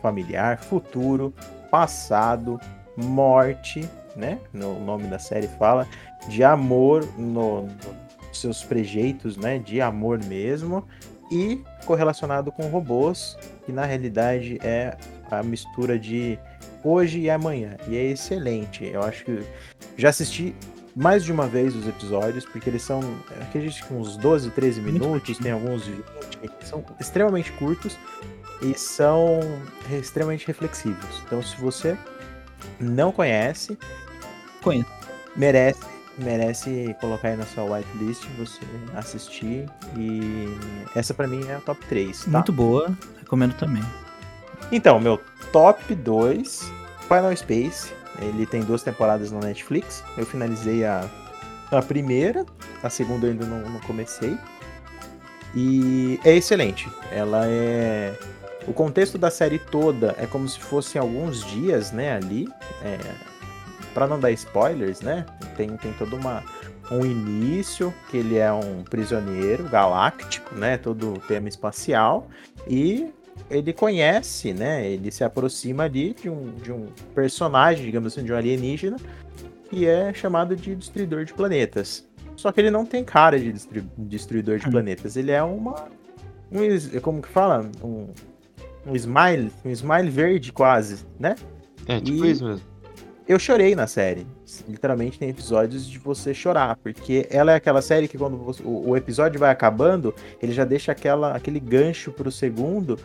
Speaker 2: familiar, futuro, passado, morte, né? No nome da série fala de amor no, no seus prejeitos, né, de amor mesmo, e correlacionado com robôs, que na realidade é a mistura de hoje e amanhã. E é excelente. Eu acho que já assisti mais de uma vez os episódios, porque eles são, acredito que uns 12, 13
Speaker 1: Muito
Speaker 2: minutos, tem alguns 20, são extremamente curtos e são extremamente reflexivos. Então, se você não conhece,
Speaker 1: Conheço.
Speaker 2: merece merece colocar aí na sua whitelist, você assistir e essa pra mim é a top 3, tá?
Speaker 1: Muito boa, recomendo também.
Speaker 2: Então, meu top 2, Final Space, ele tem duas temporadas na Netflix, eu finalizei a, a primeira, a segunda eu ainda não, não comecei, e é excelente, ela é... O contexto da série toda é como se fossem alguns dias, né, ali, é, para não dar spoilers, né, tem, tem toda uma um início, que ele é um prisioneiro galáctico, né, todo tema espacial, e ele conhece, né? Ele se aproxima ali de um, de um personagem, digamos assim, de um alienígena, que é chamado de Destruidor de Planetas. Só que ele não tem cara de destru- Destruidor de
Speaker 1: Hum.
Speaker 2: Planetas. Ele é uma. Um, como que fala? Um, um smile. Um smile verde, quase, né?
Speaker 3: É, tipo
Speaker 2: E-
Speaker 3: isso mesmo.
Speaker 2: Eu chorei na série. Literalmente tem episódios de você chorar, porque ela é aquela série que quando você- o, o episódio vai acabando, ele já deixa aquela, aquele gancho pro segundo,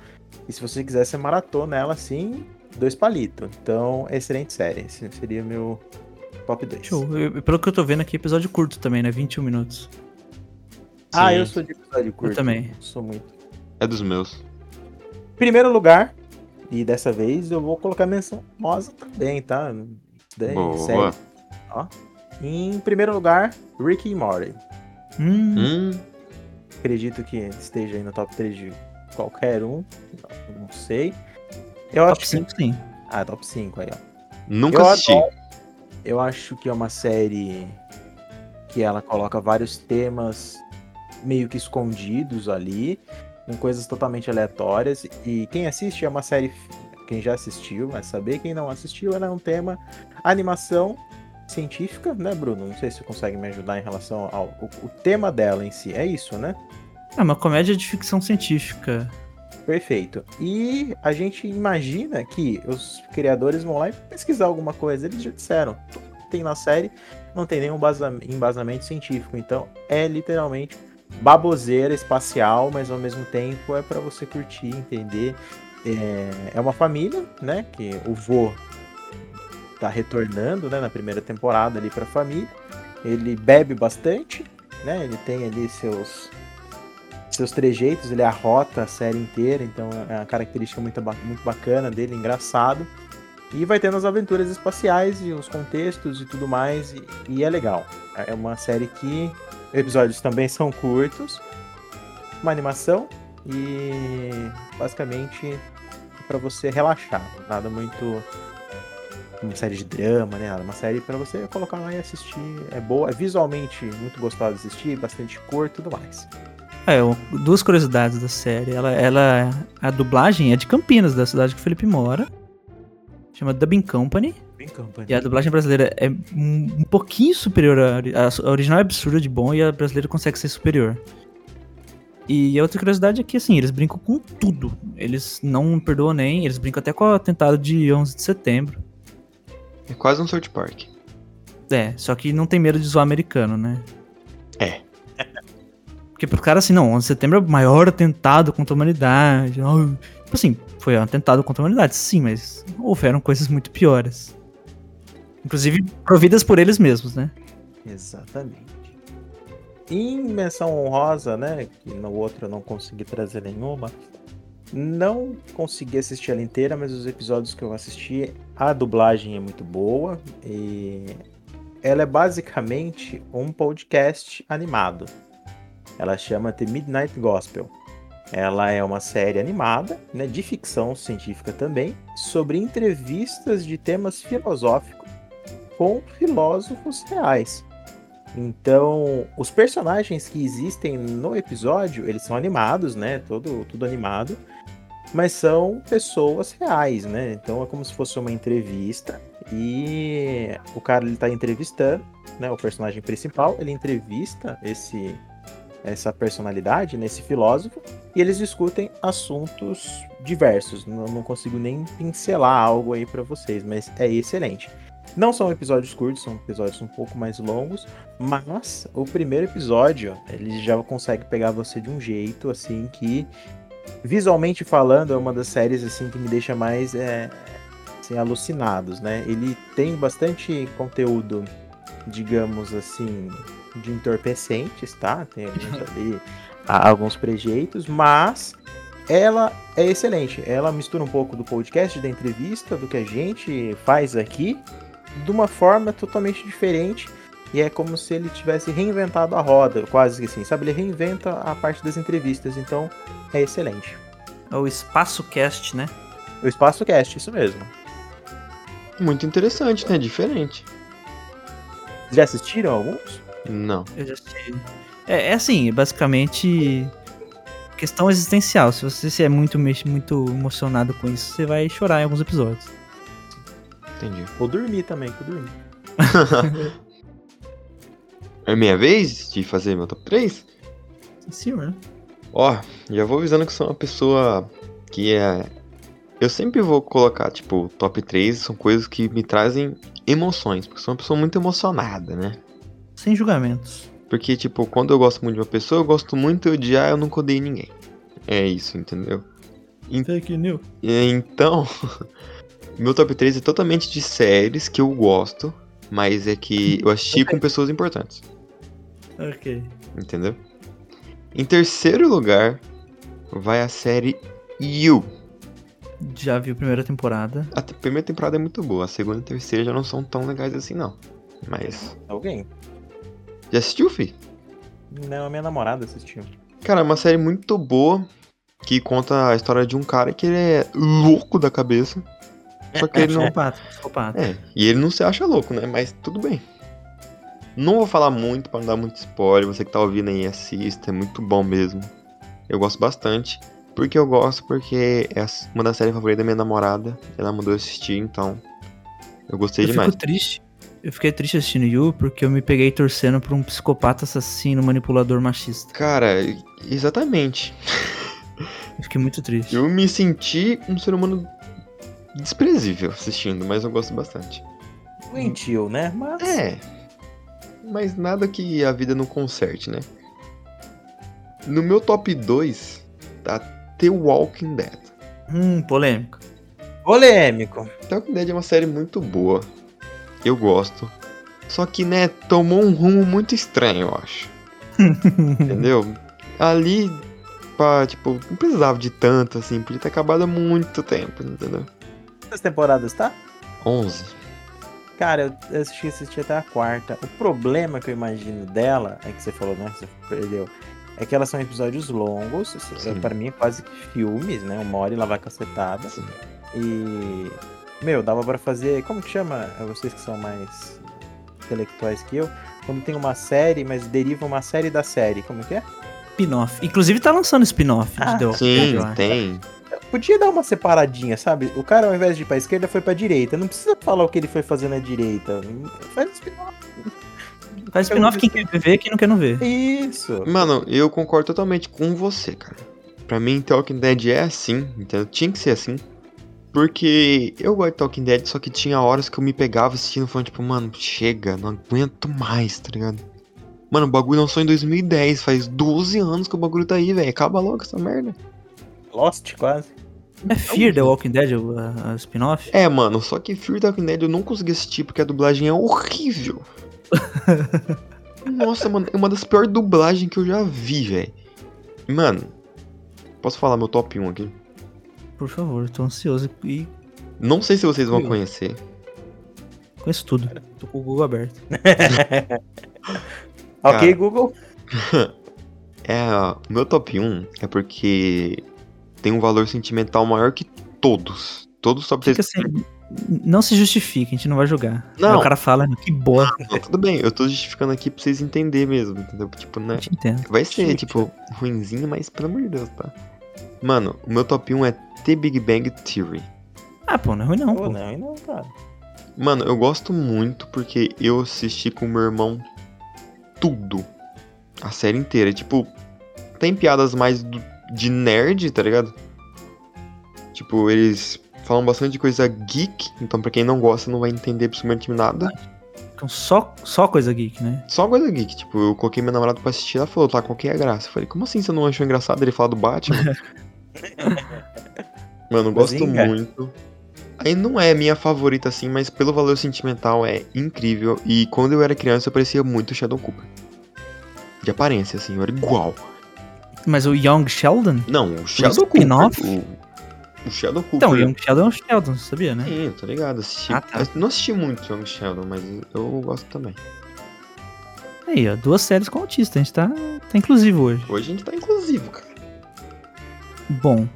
Speaker 2: e se você quiser, você maratona ela assim, dois palitos. Então, excelente série. Esse seria meu top 2.
Speaker 1: Show. Eu- pelo que eu tô vendo aqui, episódio curto também, né? 21 minutos.
Speaker 2: Ah,
Speaker 3: Sim.
Speaker 2: eu sou de episódio curto.
Speaker 1: também.
Speaker 2: Sou muito.
Speaker 3: É dos meus.
Speaker 2: Primeiro lugar, e dessa vez eu vou colocar menção rosa também, tá? Daí,
Speaker 3: Boa.
Speaker 2: sério. Ó. Em primeiro lugar, Ricky e Morty.
Speaker 1: Hum,
Speaker 3: Hum,
Speaker 2: Acredito que esteja aí no top 3 de qualquer um. Não, sei. Eu
Speaker 1: top
Speaker 2: acho
Speaker 1: 5 sim.
Speaker 2: Que... Ah, top 5 aí, ó.
Speaker 3: nunca
Speaker 2: Eu
Speaker 3: assisti.
Speaker 2: adoro. Eu acho que é uma série que ela coloca vários temas meio que escondidos ali, com coisas totalmente aleatórias. E quem assiste é uma série. Quem já assistiu vai saber, quem não assistiu, ela é um tema animação científica, né, Bruno? Não sei se você consegue me ajudar em relação ao o, o tema dela em si. É isso, né?
Speaker 1: É uma comédia de ficção científica.
Speaker 2: Perfeito. E a gente imagina que os criadores vão lá e pesquisar alguma coisa. Eles já disseram, tem na série não tem nenhum embasa- embasamento científico. Então é literalmente baboseira espacial, mas ao mesmo tempo é para você curtir, entender. É, é uma família, né? Que o vô tá retornando, né? Na primeira temporada ali para a família. Ele bebe bastante, né? Ele tem ali seus seus trejeitos, ele arrota a série inteira, então é uma característica muito, muito bacana dele, engraçado. E vai tendo as aventuras espaciais e os contextos e tudo mais, e, e é legal. É uma série que episódios também são curtos, uma animação e basicamente para você relaxar, nada muito uma série de drama, né? Uma série para você colocar lá e assistir. É boa, é visualmente muito gostosa de assistir, bastante cor e tudo mais.
Speaker 1: É, o- duas curiosidades da série. Ela, ela, a dublagem é de Campinas, da cidade que o Felipe mora. Chama Dubbing Company.
Speaker 2: Bem campanha.
Speaker 1: E a dublagem brasileira é um, um pouquinho superior. à a original é absurda de bom e a brasileira consegue ser superior. E a outra curiosidade é que, assim, eles brincam com tudo. Eles não perdoam nem, eles brincam até com o atentado de 11 de setembro.
Speaker 3: É quase um South Park.
Speaker 1: É, só que não tem medo de zoar americano, né?
Speaker 3: É.
Speaker 1: Porque pro cara, assim, não, 11 de setembro é o maior atentado contra a humanidade. Tipo assim, foi um atentado contra a humanidade, sim, mas houveram coisas muito piores. Inclusive, providas por eles mesmos, né?
Speaker 2: Exatamente. Em menção honrosa, né? Que no outro eu não consegui trazer nenhuma. Não consegui assistir ela inteira, mas os episódios que eu assisti, a dublagem é muito boa. E ela é basicamente um podcast animado. Ela chama The Midnight Gospel. Ela é uma série animada, né, de ficção científica também, sobre entrevistas de temas filosóficos com filósofos reais. Então, os personagens que existem no episódio, eles são animados, né? Todo, tudo animado. Mas são pessoas reais, né? Então é como se fosse uma entrevista. E o cara ele tá entrevistando, né? O personagem principal, ele entrevista esse essa personalidade, né, esse filósofo, e eles discutem assuntos diversos. Não, não consigo nem pincelar algo aí pra vocês, mas é excelente. Não são episódios curtos, são episódios um pouco mais longos, mas o primeiro episódio, ele já consegue pegar você de um jeito assim que visualmente falando é uma das séries assim que me deixa mais é, assim, alucinados, né? Ele tem bastante conteúdo, digamos assim, de entorpecentes, tá? Tem alguns ali, *laughs* há alguns prejeitos, mas ela é excelente. Ela mistura um pouco do podcast, da entrevista, do que a gente faz aqui, de uma forma totalmente diferente. E é como se ele tivesse reinventado a roda, quase que assim, sabe? Ele reinventa a parte das entrevistas, então é excelente.
Speaker 1: É o Espaço Cast, né?
Speaker 2: O Espaço Cast, isso mesmo.
Speaker 3: Muito interessante, né? Diferente.
Speaker 2: Já assistiram alguns?
Speaker 3: Não.
Speaker 1: Eu já assisti. É, é assim, basicamente questão existencial. Se você se é muito, muito emocionado com isso, você vai chorar em alguns episódios.
Speaker 3: Entendi.
Speaker 2: Vou dormir também, vou dormir. *laughs*
Speaker 3: É minha vez de fazer meu top 3?
Speaker 1: Sim, né?
Speaker 3: Ó, já vou avisando que sou uma pessoa que é. Eu sempre vou colocar, tipo, top 3 são coisas que me trazem emoções, porque sou uma pessoa muito emocionada, né?
Speaker 1: Sem julgamentos.
Speaker 3: Porque, tipo, quando eu gosto muito de uma pessoa, eu gosto muito de ah, eu nunca odeio ninguém. É isso, entendeu?
Speaker 1: Fake news.
Speaker 3: Então, *laughs* meu top 3 é totalmente de séries que eu gosto, mas é que eu assisti com pessoas importantes.
Speaker 1: Ok.
Speaker 3: Entendeu? Em terceiro lugar, vai a série You.
Speaker 1: Já vi a primeira temporada.
Speaker 3: A primeira temporada é muito boa, a segunda e a terceira já não são tão legais assim, não. Mas.
Speaker 2: Alguém?
Speaker 3: Já assistiu, fi?
Speaker 2: Não, a minha namorada assistiu.
Speaker 3: Cara, é uma série muito boa que conta a história de um cara que ele é louco da cabeça. Só que ele não.
Speaker 1: Psicopata, psicopata.
Speaker 3: É, e ele não se acha louco, né? Mas tudo bem. Não vou falar muito pra não dar muito spoiler. Você que tá ouvindo aí, assista. É muito bom mesmo. Eu gosto bastante. Por que eu gosto? Porque é uma das séries favoritas da minha namorada. Ela mandou eu assistir, então. Eu gostei
Speaker 1: Eu
Speaker 3: demais.
Speaker 1: fico triste. Eu fiquei triste assistindo You porque eu me peguei torcendo por um psicopata assassino, manipulador machista.
Speaker 3: Cara, exatamente.
Speaker 1: Eu fiquei muito triste.
Speaker 3: Eu me senti um ser humano desprezível assistindo, mas eu gosto bastante.
Speaker 2: Doentio, né? Mas.
Speaker 3: É. Mas nada que a vida não conserte, né? No meu top 2 tá The Walking Dead.
Speaker 1: Hum, polêmico.
Speaker 2: Polêmico.
Speaker 3: The Walking Dead é uma série muito boa. Eu gosto. Só que, né, tomou um rumo muito estranho, eu acho. *laughs* Entendeu? Ali, pá, tipo, não precisava de tanto, assim. Podia ter acabado há muito tempo, entendeu?
Speaker 2: Quantas temporadas, tá?
Speaker 3: 11.
Speaker 2: Cara, eu assisti, assisti até a quarta. O problema que eu imagino dela, é que você falou, né? que Você perdeu. É que elas são episódios longos. Pra mim, é quase que filmes, né? Uma hora e lá vai cacetada.
Speaker 3: Sim.
Speaker 2: E. Meu, dava pra fazer. Como que chama? É Vocês que são mais intelectuais que eu. Quando tem uma série, mas deriva uma série da série. Como que é?
Speaker 1: Spin-off. Inclusive tá lançando spin-off
Speaker 2: Ah,
Speaker 1: de The Walking Dead,
Speaker 3: Sim, tem.
Speaker 2: Podia dar uma separadinha, sabe? O cara, ao invés de ir pra esquerda, foi pra direita. Não precisa falar o que ele foi fazer na direita. Faz spin-off.
Speaker 1: Faz spin-off quem quer ver, quem não quer não ver.
Speaker 2: Isso.
Speaker 3: Mano, eu concordo totalmente com você, cara. Pra mim, The Walking Dead é assim, entendeu? Tinha que ser assim. Porque eu gosto de Talking Dead, só que tinha horas que eu me pegava assistindo falando, tipo, mano, chega, não aguento mais, tá ligado? Mano, o bagulho lançou em 2010, faz 12 anos que o bagulho tá aí, velho. Acaba logo essa merda.
Speaker 2: Lost, quase.
Speaker 1: É Fear The Walking Dead, o- a, a spin-off?
Speaker 3: É, mano, só que Fear the Walking Dead eu não consegui assistir porque a dublagem é horrível. *laughs* Nossa, mano, é uma das piores dublagens que eu já vi, velho. Mano, posso falar meu top 1 aqui?
Speaker 1: Por favor, tô ansioso e
Speaker 3: Não sei se vocês vão conhecer.
Speaker 1: conheço tudo. Tô com o Google aberto. *laughs*
Speaker 2: Ok. Google. *laughs*
Speaker 3: É, ó, o meu top 1 é porque tem um valor sentimental maior que todos. Todos os top 3.
Speaker 1: Fica assim, não se justifique, a gente não vai julgar.
Speaker 3: Não.
Speaker 1: Aí o cara fala, "Ah, que boa,
Speaker 3: Não, tudo bem, eu tô justificando aqui pra vocês entenderem mesmo, entendeu? Tipo, né? Vai ser, tipo, ruinzinho, mas pelo amor de Deus, tá? Mano, o meu top 1 é The Big Bang Theory.
Speaker 1: Ah, pô, não é ruim não,
Speaker 2: Pô,
Speaker 1: pô.
Speaker 2: não, e não, cara.
Speaker 3: Mano, eu gosto muito porque eu assisti com meu irmão tudo. A série inteira. Tipo, tem piadas mais do- de nerd, tá ligado? Tipo, eles falam bastante de coisa geek, então pra quem não gosta não vai entender absolutamente nada.
Speaker 1: Então, só, só coisa geek, né?
Speaker 3: Só coisa geek, tipo, eu coloquei meu namorado pra assistir, ela falou, tá, qual que é a graça? Eu falei, como assim você não achou engraçado ele falar do Batman? *laughs* Mano, gosto
Speaker 2: Bazinga.
Speaker 3: muito. Aí não é minha favorita assim, mas pelo valor sentimental é incrível. E quando eu era criança eu parecia muito Shadow Cooper. De aparência, assim, eu era igual.
Speaker 1: Mas o Young Sheldon?
Speaker 3: Não, o Shadow
Speaker 1: spin-off?
Speaker 3: Cooper. O, o Shadow Cooper.
Speaker 1: Então, o Young Sheldon é o Sheldon, você sabia, né?
Speaker 3: Sim, tô ligado. Assisti,
Speaker 1: Ah, tá.
Speaker 3: Não assisti muito Young Sheldon, mas eu gosto também.
Speaker 1: Aí, ó, duas séries com autista, a gente tá, tá inclusivo hoje.
Speaker 3: Hoje a gente tá inclusivo, cara.
Speaker 1: Bom,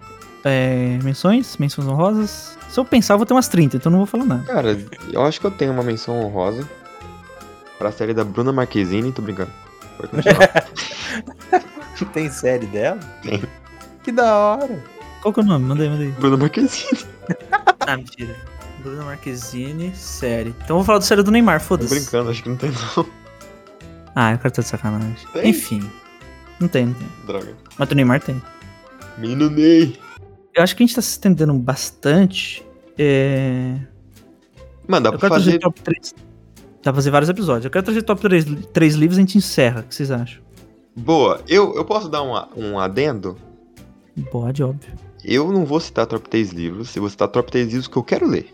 Speaker 1: é, menções, menções honrosas. Se eu pensar, eu vou ter umas 30, então não vou falar nada.
Speaker 3: Cara, eu acho que eu tenho uma menção honrosa pra série da Bruna Marquezine, tô brincando. Pode continuar. *laughs*
Speaker 2: Tem série dela?
Speaker 3: Tem.
Speaker 2: Que da hora.
Speaker 1: Qual que é o nome? Manda aí, manda aí.
Speaker 3: Bruna Marquezine. *laughs*
Speaker 1: Ah, mentira. Bruna Marquezine, série. Então eu vou falar do série do Neymar,
Speaker 3: Tô
Speaker 1: foda-se.
Speaker 3: brincando, acho que não tem não.
Speaker 1: Ah, o cara tá de sacanagem.
Speaker 3: Tem?
Speaker 1: Enfim. Não tem, não tem.
Speaker 3: Droga.
Speaker 1: Mas do Neymar tem.
Speaker 3: Menino Ney.
Speaker 1: Eu acho que a gente tá se estendendo bastante. É...
Speaker 3: Mano, dá
Speaker 1: Eu
Speaker 3: pra
Speaker 1: quero trazer
Speaker 3: fazer.
Speaker 1: top 3. Dá pra fazer vários episódios. Eu quero trazer top 3, três livros e a gente encerra. O que vocês acham?
Speaker 3: Boa, eu, eu posso dar um, um adendo?
Speaker 1: Pode, óbvio.
Speaker 3: Eu não vou citar top 3 livros, eu vou citar top 3 livros que eu quero ler.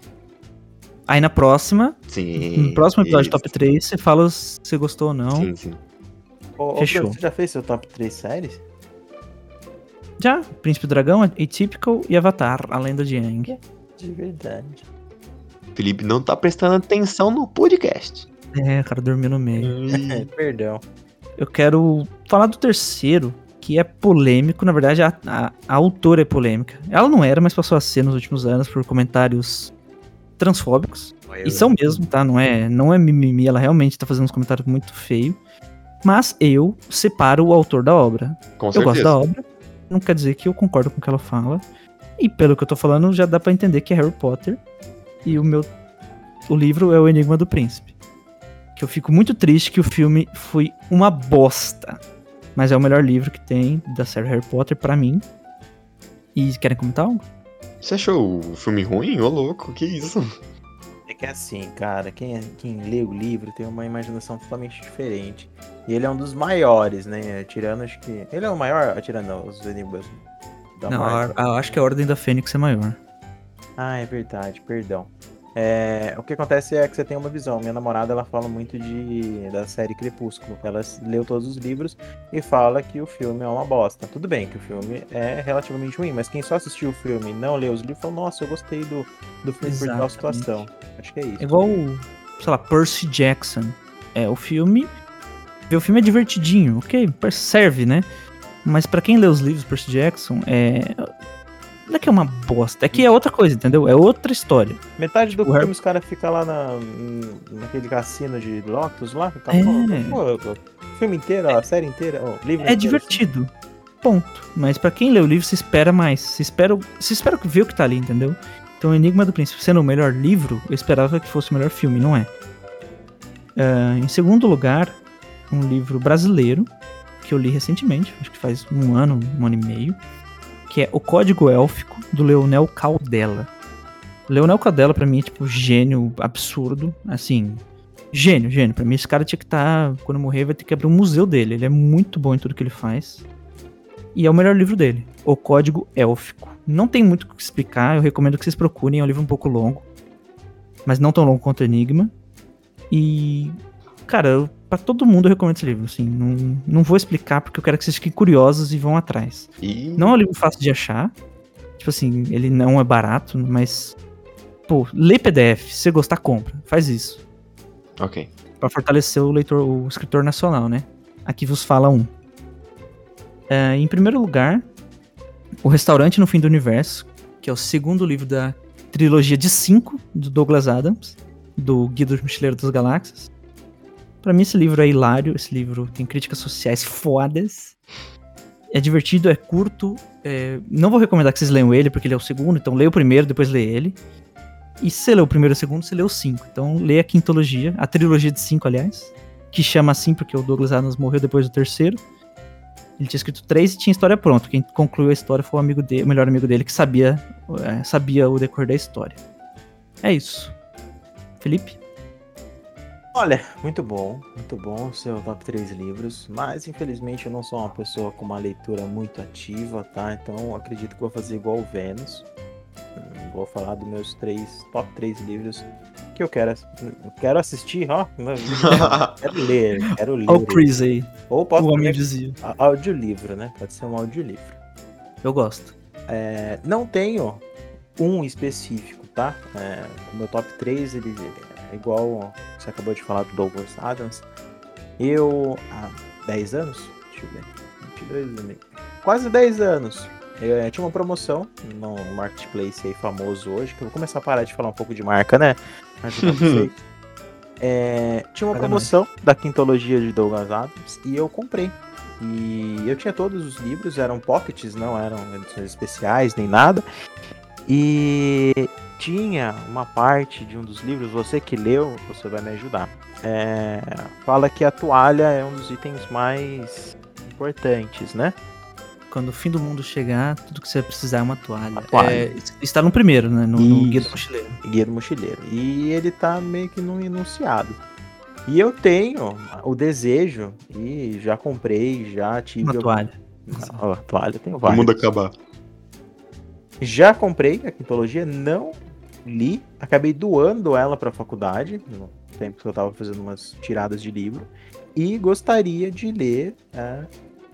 Speaker 1: Aí na próxima,
Speaker 3: Sim.
Speaker 1: no próximo episódio
Speaker 3: isso.
Speaker 1: top 3, você fala se você gostou ou não.
Speaker 3: Sim, sim.
Speaker 2: Ô,
Speaker 1: Fechou.
Speaker 2: Bruno, você já fez seu top 3 séries?
Speaker 1: Já, Príncipe do Dragão, Atypical e Avatar, A Lenda de Aang.
Speaker 2: De verdade.
Speaker 3: Felipe não tá prestando atenção no podcast.
Speaker 1: É, o cara dormiu no meio. *laughs*
Speaker 2: É, perdão.
Speaker 1: Eu quero falar do terceiro, que é polêmico. Na verdade, a, a- a autora é polêmica. Ela não era, mas passou a ser nos últimos anos por comentários transfóbicos. E são mesmo, tá? Não é, não é mimimi, ela realmente tá fazendo uns comentários muito feios. Mas eu separo o autor da obra.
Speaker 3: Com
Speaker 1: Eu
Speaker 3: certeza.
Speaker 1: gosto da obra, não quer dizer que eu concordo com o que ela fala. E pelo que eu tô falando, já dá pra entender que é Harry Potter. E o meu. O livro é O Enigma do Príncipe. Que eu fico muito triste que o filme foi uma bosta. Mas é o melhor livro que tem da série Harry Potter pra mim. E querem comentar algo?
Speaker 3: Você achou o filme ruim? Ô, louco, que isso?
Speaker 2: É que é assim, cara, quem, quem lê o livro tem uma imaginação totalmente diferente. E ele é um dos maiores, né? Tirando, acho que. Ele é o maior, tirando os enigmas da
Speaker 1: não, a- eu acho que a Ordem da Fênix é maior.
Speaker 2: Ah, é verdade, perdão. É, o que acontece é que você tem uma visão. Minha namorada ela fala muito de da série Crepúsculo. Ela leu todos os livros e fala que o filme é uma bosta. Tudo bem que o filme é relativamente ruim, mas quem só assistiu o filme e não leu os livros falou: Nossa, eu gostei do, do filme por tal
Speaker 1: Exatamente.
Speaker 2: situação. Acho que é isso.
Speaker 1: É igual, sei lá, Percy Jackson. É, o filme. O filme é divertidinho, ok? Serve, né? Mas pra quem lê os livros Percy Jackson, é. Não é que é uma bosta, é que é outra coisa, entendeu? É outra história.
Speaker 2: Metade do
Speaker 1: Tipo, Harry-
Speaker 2: filme os caras ficam lá na, naquele cassino de Lotus lá. Fica,
Speaker 1: É.
Speaker 2: pô, pô, o filme inteiro, a série inteira, livro
Speaker 1: É
Speaker 2: inteiro,
Speaker 1: divertido. Ponto. Mas pra quem lê o livro, se espera mais. Se espera, se espera ver o que tá ali, entendeu? Então, Enigma do Príncipe sendo o melhor livro, eu esperava que fosse o melhor filme, não é? Ah, em segundo lugar, um livro brasileiro, que eu li recentemente, acho que faz um ano, um ano e meio, que é O Código Élfico, do Leonel Caldela. Leonel Caldela, pra mim, é tipo gênio absurdo, assim, gênio, gênio. Pra mim, esse cara tinha que estar, quando morrer, vai ter que abrir um museu dele. Ele é muito bom em tudo que ele faz. E é o melhor livro dele, O Código Élfico. Não tem muito o que explicar, eu recomendo que vocês procurem, é um livro um pouco longo, mas não tão longo quanto Enigma. E, cara, eu, pra todo mundo eu recomendo esse livro, assim, não, não vou explicar porque eu quero que vocês fiquem curiosos e vão atrás.
Speaker 3: E
Speaker 1: Não é um livro fácil de achar, tipo assim, ele não é barato, mas, pô, lê PDF, se você gostar, compra, faz isso.
Speaker 3: Ok.
Speaker 1: Pra fortalecer o leitor, o escritor nacional, né? Aqui vos fala um. É, em primeiro lugar, O Restaurante no Fim do Universo, que é o segundo livro da trilogia de cinco do Douglas Adams, do Guia do Mochileiro das Galáxias. Pra mim esse livro é hilário, esse livro tem críticas sociais fodas. É divertido, é curto. é, Não vou recomendar que vocês leiam ele, porque ele é o segundo, então leia o primeiro, depois lê ele. E se você o primeiro e o segundo, você lê o cinco. Então lê a quintologia, a trilogia de cinco, aliás. Que chama assim porque o Douglas Adams morreu depois do terceiro. Ele tinha escrito três e tinha história pronta. Quem concluiu a história foi o amigo dele, o melhor amigo dele que sabia, é, sabia o decorrer da história. É isso. Felipe?
Speaker 2: Olha, muito bom, muito bom o seu top 3 livros, mas infelizmente eu não sou uma pessoa com uma leitura muito ativa, tá? Então acredito que vou fazer igual o Vênus. Hum, Vou falar dos meus três top 3 livros que eu quero, eu quero assistir, ó. *laughs* quero ler, quero ler.
Speaker 1: Olha o Chris aí,
Speaker 2: Ou
Speaker 1: o
Speaker 2: posso
Speaker 1: homem dizia.
Speaker 2: a- audiolivro, né? Pode ser um audiolivro.
Speaker 1: Eu gosto.
Speaker 2: É, não tenho um específico, tá? É, o meu top 3, ele igual você acabou de falar do Douglas Adams. Eu, há 10 anos, deixa eu ver, 22, né? quase 10 anos, eu, tinha uma promoção no marketplace aí famoso hoje, que eu vou começar a parar de falar um pouco de marca, né? *laughs* É, tinha uma promoção da quintologia de Douglas Adams e eu comprei. E eu tinha todos os livros, eram pockets, não eram edições especiais nem nada. E tinha uma parte de um dos livros, você que leu, você vai me ajudar. É, fala que a toalha é um dos itens mais importantes, né?
Speaker 1: Quando o fim do mundo chegar, tudo que você vai precisar é uma toalha.
Speaker 2: Uma toalha.
Speaker 1: É, está no primeiro, né? No, no Guia do. Mochileiro.
Speaker 2: Guia do Mochileiro. E ele tá meio que num enunciado. E eu tenho o desejo, e já comprei, já tive.
Speaker 1: Uma
Speaker 2: algum-
Speaker 1: toalha.
Speaker 2: Ó, toalha, eu tenho
Speaker 3: O
Speaker 2: várias.
Speaker 3: mundo acabar.
Speaker 2: Já comprei a quintologia, não li, acabei doando ela para a faculdade, no tempo que eu tava fazendo umas tiradas de livro, e gostaria de ler a,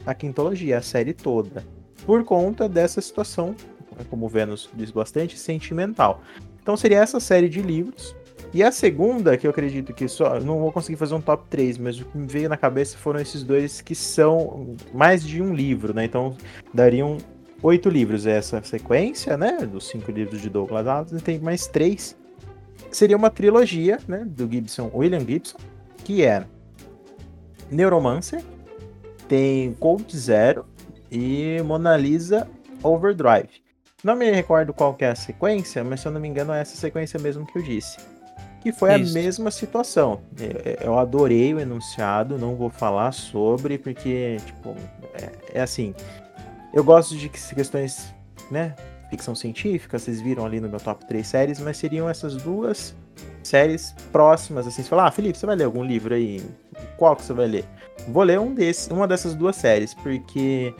Speaker 2: a quintologia, a série toda. por conta dessa situação, né, como o Vênus diz bastante, sentimental. Então seria essa série de livros. E a segunda, que eu acredito que só. Não vou conseguir fazer um top 3, mas o que me veio na cabeça foram esses dois que são mais de um livro, né? Então dariam oito livros essa sequência, né? Dos cinco livros de Douglas Adams, e tem mais três. Seria uma trilogia, né? Do Gibson, William Gibson, que é Neuromancer, tem Cold Zero e Mona Lisa Overdrive. Não me recordo qual que é a sequência, mas se eu não me engano é essa sequência mesmo que eu disse. Que foi
Speaker 1: Isso.
Speaker 2: a mesma situação. Eu- Eu adorei o enunciado, não vou falar sobre, porque, tipo, é, é assim. Eu gosto de que- questões, né? Ficção científica, vocês viram ali no meu top 3 séries, mas seriam essas duas séries próximas, assim. Você fala, ah, Felipe, você vai ler algum livro aí? Qual que você vai ler? Vou ler um desses, uma dessas duas séries, porque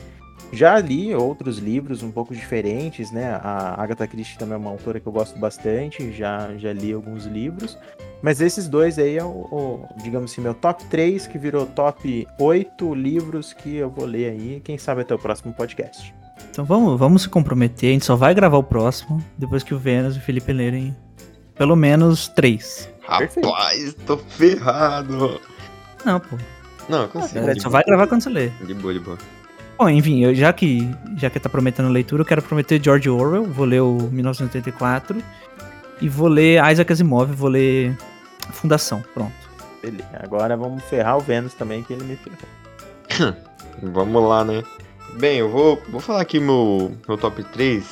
Speaker 2: já li outros livros um pouco diferentes, né? A Agatha Christie também é uma autora que eu gosto bastante, já, já li alguns livros. Mas esses dois aí é o, o, digamos assim, meu top 3, que virou top 8 livros que eu vou ler aí. Quem sabe até o próximo podcast.
Speaker 1: Então vamos, vamos se comprometer, a gente só vai gravar o próximo depois que o Vênus e o Felipe lerem pelo menos três.
Speaker 2: Perfeito.
Speaker 3: Rapaz, tô ferrado.
Speaker 1: Não, pô.
Speaker 3: Não, eu consigo.
Speaker 1: A gente só vai gravar quando você ler.
Speaker 3: De boa, de boa.
Speaker 1: Bom, enfim, eu, já que já que tá prometendo leitura, eu quero prometer George Orwell, vou ler o 1984 e vou ler Isaac Asimov, vou ler Fundação, pronto.
Speaker 2: Beleza. Agora vamos ferrar o Vênus também, que ele me ferrou. *laughs*
Speaker 3: Vamos lá, né? Bem, eu vou, vou falar aqui meu, meu top 3.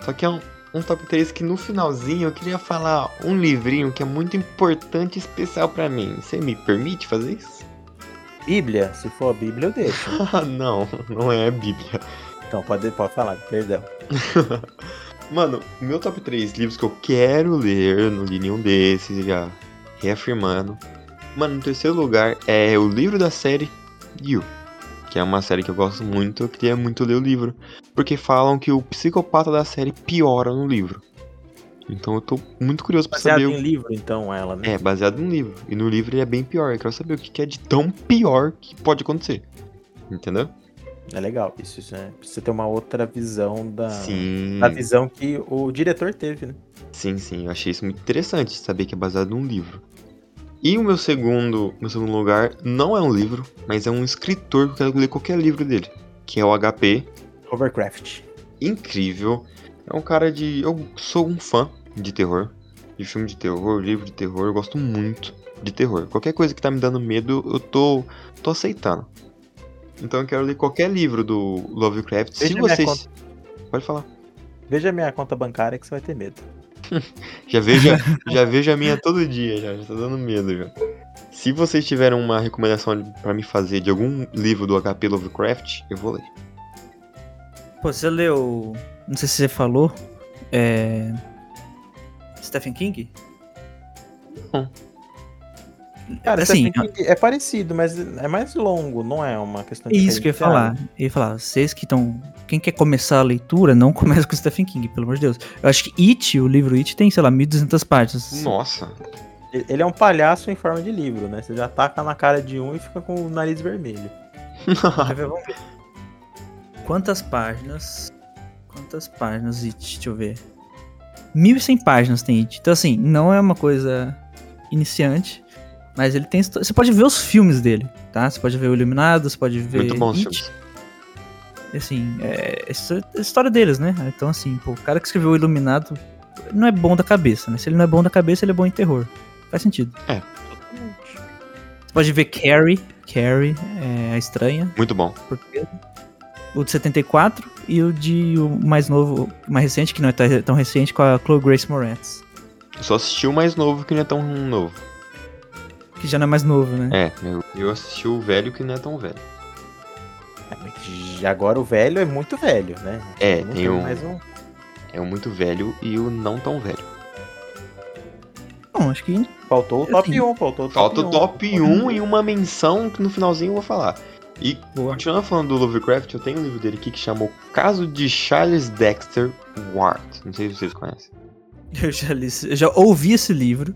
Speaker 3: Só que é um, um top 3 que no finalzinho eu queria falar um livrinho que é muito importante e especial pra mim. Você me permite fazer isso?
Speaker 2: Bíblia, se for a Bíblia, eu deixo. *laughs*
Speaker 3: Ah, não, não é a Bíblia.
Speaker 2: Então, pode, pode falar, perdão. *laughs*
Speaker 3: Mano, meu top 3 livros que eu quero ler, eu não li nenhum desses, já reafirmando. Mano, no terceiro lugar é o livro da série You, que é uma série que eu gosto muito, eu queria muito ler o livro, porque falam que o psicopata da série piora no livro. Então eu tô muito curioso pra
Speaker 2: Baseado
Speaker 3: saber.
Speaker 2: em
Speaker 3: o-
Speaker 2: livro, então, ela, né?
Speaker 3: É, baseado no livro. E no livro ele é bem pior. Eu quero saber o que é de tão pior que pode acontecer. Entendeu?
Speaker 2: É legal. Isso, isso é, precisa ter uma outra visão da,
Speaker 3: Sim.
Speaker 2: da visão que o diretor teve, né?
Speaker 3: Sim, sim, eu achei isso muito interessante, saber que é baseado num livro. E o meu segundo, meu segundo lugar não é um livro, mas é um escritor que eu quero ler qualquer livro dele, que é o HP.
Speaker 2: Overcraft.
Speaker 3: Incrível. É um cara de. Eu sou um fã de terror, de filme de terror, livro de terror, eu gosto muito de terror. Qualquer coisa que tá me dando medo, eu tô, tô aceitando. Então eu quero ler qualquer livro do Lovecraft. Se
Speaker 2: Veja minha
Speaker 3: vocês. Pode falar.
Speaker 2: Veja a minha conta bancária que você vai ter medo. *laughs*
Speaker 3: Já vejo, *laughs* já vejo a minha todo dia, já, já tá dando medo já. Se vocês tiverem uma recomendação pra me fazer de algum livro do HP Lovecraft, eu vou ler.
Speaker 1: Pô, você leu. Não sei se você falou. É. Stephen King?
Speaker 2: Cara,
Speaker 1: Assim,
Speaker 2: Stephen King é parecido, mas é mais longo, não é uma questão de
Speaker 1: Isso que eu ia falar. Eu ia falar, vocês que estão. Quem quer começar a leitura, não *laughs* começa com Stephen King, pelo amor de Deus. Eu acho que It, o livro It, tem, sei lá, 1.200 páginas.
Speaker 3: Nossa,
Speaker 2: Ele é um palhaço em forma de livro, né? Você já taca na cara de um e fica com o nariz vermelho. *laughs*
Speaker 1: Quantas páginas? Quantas páginas It? Deixa eu ver. 1.100 páginas tem It. Então, assim, não é uma coisa iniciante. Mas ele tem. Você pode ver os filmes dele, tá? Você pode ver o Iluminado, você pode ver.
Speaker 3: muito bons
Speaker 1: It.
Speaker 3: filmes.
Speaker 1: assim, é, é a história deles, né? Então, assim, pô, o cara que escreveu o Iluminado não é bom da cabeça, né? Se ele não é bom da cabeça, ele é bom em terror. Faz sentido. Você pode ver Carrie, Carrie, é, a estranha,
Speaker 3: Muito bom.
Speaker 1: portuguesa. O de 74 e o de o mais novo, mais recente, que não é tão recente, com a Chloe Grace Moretz.
Speaker 3: Eu só assisti o mais novo que não é tão novo.
Speaker 1: Que já não é mais novo, né?
Speaker 3: É, eu, eu assisti o velho que não é tão velho.
Speaker 2: E agora o velho é muito velho, né?
Speaker 3: É,
Speaker 2: Não
Speaker 3: tem um-
Speaker 2: mais um.
Speaker 3: É o muito velho e o não tão velho.
Speaker 1: Bom, acho que
Speaker 2: Faltou o top
Speaker 1: Assim,
Speaker 2: 1, faltou o top
Speaker 3: Falta
Speaker 2: 1.
Speaker 3: o top 1 e uma menção que no finalzinho eu vou falar. E
Speaker 1: Boa.
Speaker 3: continuando falando do Lovecraft, eu tenho um livro dele aqui que chama O Caso de Charles Dexter Ward. Não sei se vocês conhecem. *laughs*
Speaker 1: eu já li, eu já ouvi esse livro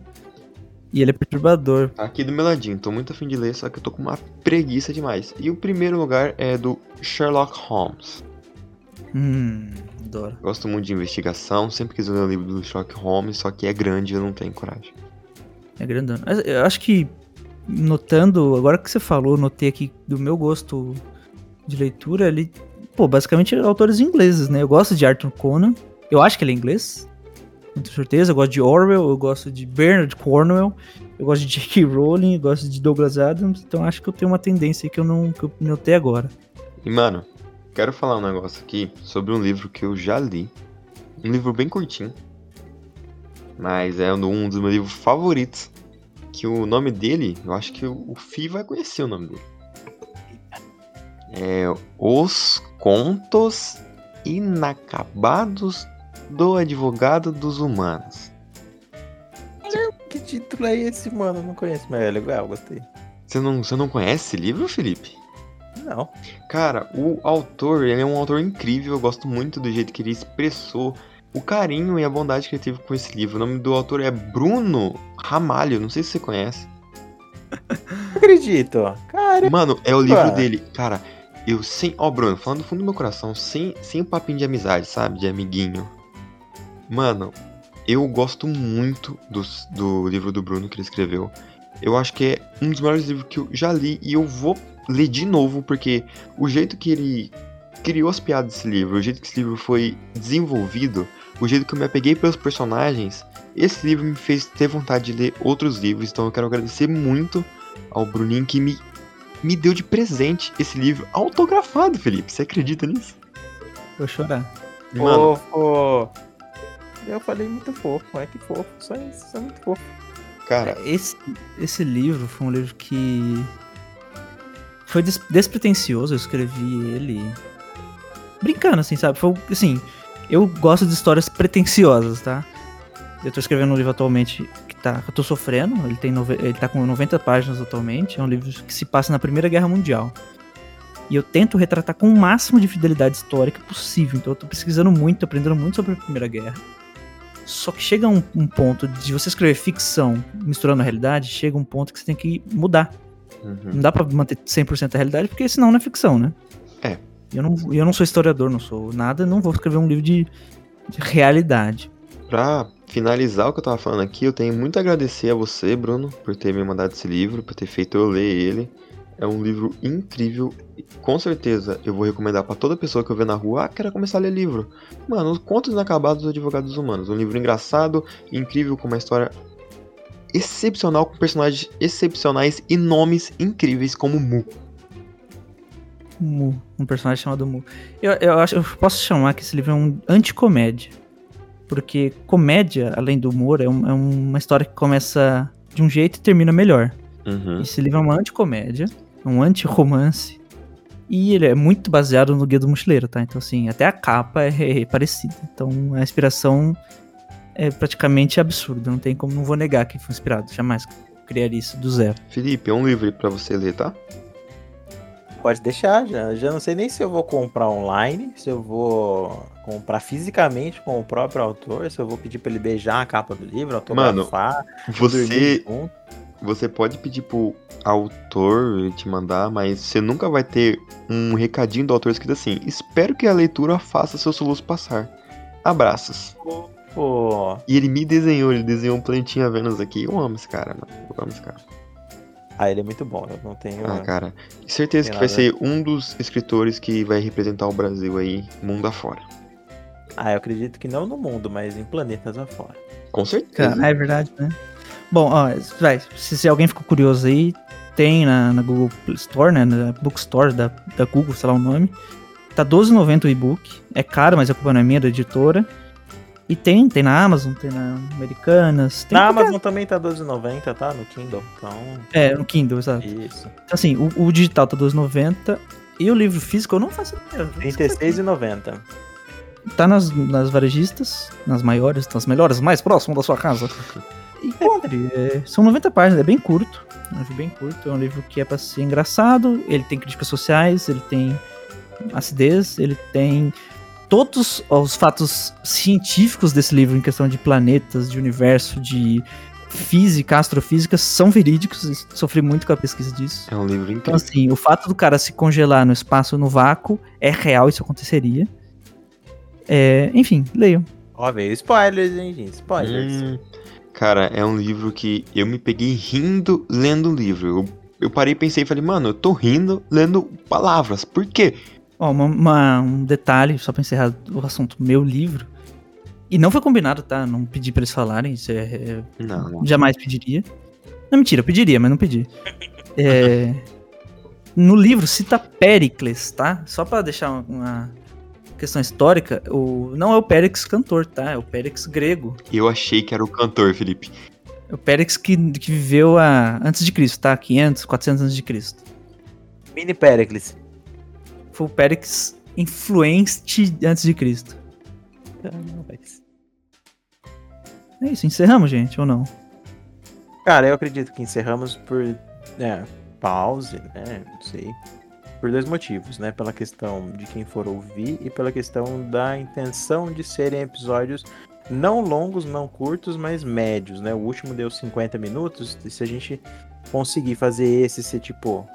Speaker 1: e ele é perturbador.
Speaker 3: Tá aqui do meu ladinho, tô muito afim de ler, só que eu tô com uma preguiça demais. E o primeiro lugar é do Sherlock Holmes.
Speaker 1: Hum, adoro.
Speaker 3: Gosto muito de investigação, sempre quis ler o livro do Sherlock Holmes, só que é grande e eu não tenho coragem.
Speaker 1: É grandão. Eu acho que, notando, agora que você falou, notei aqui do meu gosto de leitura, ele, pô, basicamente autores ingleses, né? Eu gosto de Arthur Conan, eu acho que ele é inglês, com certeza. Eu gosto de Orwell, eu gosto de Bernard Cornwell, eu gosto de J.K. Rowling, eu gosto de Douglas Adams, então acho que eu tenho uma tendência que eu não que eu notei agora.
Speaker 3: E, mano, quero falar um negócio aqui sobre um livro que eu já li. Um livro bem curtinho. Mas é um dos meus livros favoritos. Que o nome dele, eu acho que o Fi vai conhecer o nome dele. É Os Contos Inacabados do Advogado dos Humanos.
Speaker 2: Que título é esse, mano? Eu não conheço, mas é legal, gostei.
Speaker 3: Você não, você não conhece esse livro, Felipe?
Speaker 2: Não.
Speaker 3: Cara, o autor, ele é um autor incrível, eu gosto muito do jeito que ele expressou o carinho e a bondade que ele teve com esse livro. O nome do autor é Bruno Ramalho, não sei se você conhece.
Speaker 2: Não *laughs* acredito. Cara,
Speaker 3: Mano, é o livro dele. Cara, eu sem. Ó, Bruno, falando do fundo do meu coração, sem, sem o papinho de amizade, sabe? De amiguinho. Mano, eu gosto muito dos- do livro do Bruno que ele escreveu. Eu acho que é um dos melhores livros que eu já li e eu vou ler de novo, porque o jeito que ele criou as piadas desse livro, o jeito que esse livro foi desenvolvido, o jeito que eu me apeguei pelos personagens, esse livro me fez ter vontade de ler outros livros. Então eu quero agradecer muito ao Bruninho que me, me deu de presente esse livro autografado, Felipe. Você acredita nisso?
Speaker 1: Vou chorar.
Speaker 3: Mano,
Speaker 2: fofo. Eu falei muito fofo, é que fofo. Só isso, só muito fofo.
Speaker 3: cara,
Speaker 1: Esse, esse livro foi um livro que foi des- despretensioso, eu escrevi ele brincando, assim, sabe? Foi, assim, eu gosto de histórias pretensiosas, tá? Eu tô escrevendo um livro atualmente que, tá, eu tô sofrendo, ele, tem nove- ele tá com 90 páginas atualmente, é um livro que se passa na Primeira Guerra Mundial. E eu tento retratar com o máximo de fidelidade histórica possível, então eu tô pesquisando muito, aprendendo muito sobre a Primeira Guerra. Só que chega um, um ponto de você escrever ficção misturando a realidade, chega um ponto que você tem que mudar.
Speaker 3: uhum.
Speaker 1: Não dá pra manter 100% a realidade, porque senão não é ficção, né? Eu não, eu não sou historiador, não sou nada, não vou escrever um livro de, de realidade.
Speaker 3: pra finalizar o que eu tava falando aqui, eu tenho muito a agradecer a você, Bruno, por ter me mandado esse livro, por ter feito eu ler ele. É um livro incrível. Com certeza eu vou recomendar pra toda pessoa que eu ver na rua, ah, quero começar a ler livro. Mano, Os Contos Inacabados dos Advogados Humanos. Um livro engraçado, incrível, com uma história excepcional, com personagens excepcionais e nomes incríveis como Mu.
Speaker 1: Mu, um personagem chamado Mu. Eu, eu acho, eu posso chamar que esse livro é um anticomédia. Porque comédia, além do humor, é, um- é uma história que começa de um jeito e termina melhor.
Speaker 3: Uhum.
Speaker 1: Esse livro é uma anticomédia, é um anti-romance. E ele é muito baseado no Guia do Mochileiro, tá? Então, assim, até a capa é, é parecida. Então, a inspiração é praticamente absurda. Não tem como, não vou negar que foi inspirado. Jamais criaria isso do zero.
Speaker 3: Felipe, é um livro aí pra você ler, tá?
Speaker 2: Pode deixar, já. Já não sei nem se eu vou comprar online, se eu vou comprar fisicamente com o próprio autor, se eu vou pedir pra ele beijar a capa do livro, autografar,
Speaker 3: Você,
Speaker 2: dormir junto.
Speaker 3: Você pode pedir pro autor te mandar, mas você nunca vai ter um recadinho do autor escrito assim: Espero que a leitura faça seu soluço passar. Abraços.
Speaker 2: Pô,
Speaker 3: E ele me desenhou, ele desenhou um plantinha Vênus aqui. Eu amo esse cara, mano. Eu amo esse cara.
Speaker 2: Ah, ele é muito bom, eu não tenho.
Speaker 3: Ah, cara. Certeza que vai ser um dos escritores que vai representar o Brasil aí, mundo afora.
Speaker 2: Ah, eu acredito que não no mundo, mas em planetas afora.
Speaker 3: Com certeza.
Speaker 1: Cara, é verdade, né? Bom, ó, vai, se, se alguém ficou curioso aí, tem na, na Google Store, né? Na Bookstore da, da Google, sei lá o nome. Tá R$12,90 o e-book. É caro, mas a culpa não é minha, é da editora. E tem, tem na Amazon, tem na Americanas. Tem
Speaker 2: Na
Speaker 1: qualquer-
Speaker 2: Amazon também tá 12,90, tá? No Kindle. Então,
Speaker 1: É, no Kindle, exato.
Speaker 2: isso.
Speaker 1: Então, assim, o, o digital tá R$12,90 e o livro físico eu não faço ideia.
Speaker 2: R$36,90.
Speaker 1: Tá nas, nas varejistas, nas maiores, nas melhores, mais próximo da sua casa. *laughs* Encontre. é, são 90 páginas, é bem curto. É um livro bem curto. É um livro que é pra ser engraçado. Ele tem críticas sociais, ele tem acidez, ele tem todos os fatos científicos desse livro em questão de planetas, de universo, de física, astrofísica, são verídicos. Sofri muito com a pesquisa disso.
Speaker 3: É um livro
Speaker 1: Então,
Speaker 3: incrível.
Speaker 1: assim, o fato do cara se congelar no espaço, no vácuo, é real, isso aconteceria. É, enfim, leiam.
Speaker 2: Ó, veio spoilers, hein, gente? Spoilers.
Speaker 3: Hum, cara, é um livro que eu me peguei rindo lendo o livro. Eu, eu parei, pensei e falei, mano, eu tô rindo lendo palavras. Por quê?
Speaker 1: Ó, uma- uma- um detalhe, só pra encerrar o assunto, meu livro. E não foi combinado, tá? Não pedi pra eles falarem, isso é, é-
Speaker 3: Não, não.
Speaker 1: jamais pediria. Não, mentira, eu pediria, mas não pedi. É, no livro cita Péricles, tá? Só pra deixar uma- uma questão histórica, o, não é o Péricles cantor, tá? É o Péricles grego.
Speaker 3: Eu achei que era o cantor, Felipe.
Speaker 1: É o Péricles que, que viveu a, antes de Cristo, tá? 500, 400 antes de Cristo.
Speaker 2: Mini Pericles.
Speaker 1: Foi o Péricles influente antes de Cristo. É isso, encerramos, gente, ou não?
Speaker 2: Cara, eu acredito que encerramos por é, pause, né? Não sei. Por dois motivos, né? Pela questão de quem for ouvir e pela questão da intenção de serem episódios não longos, não curtos, mas médios, né? O último deu 50 minutos. E se a gente conseguir fazer esse ser tipo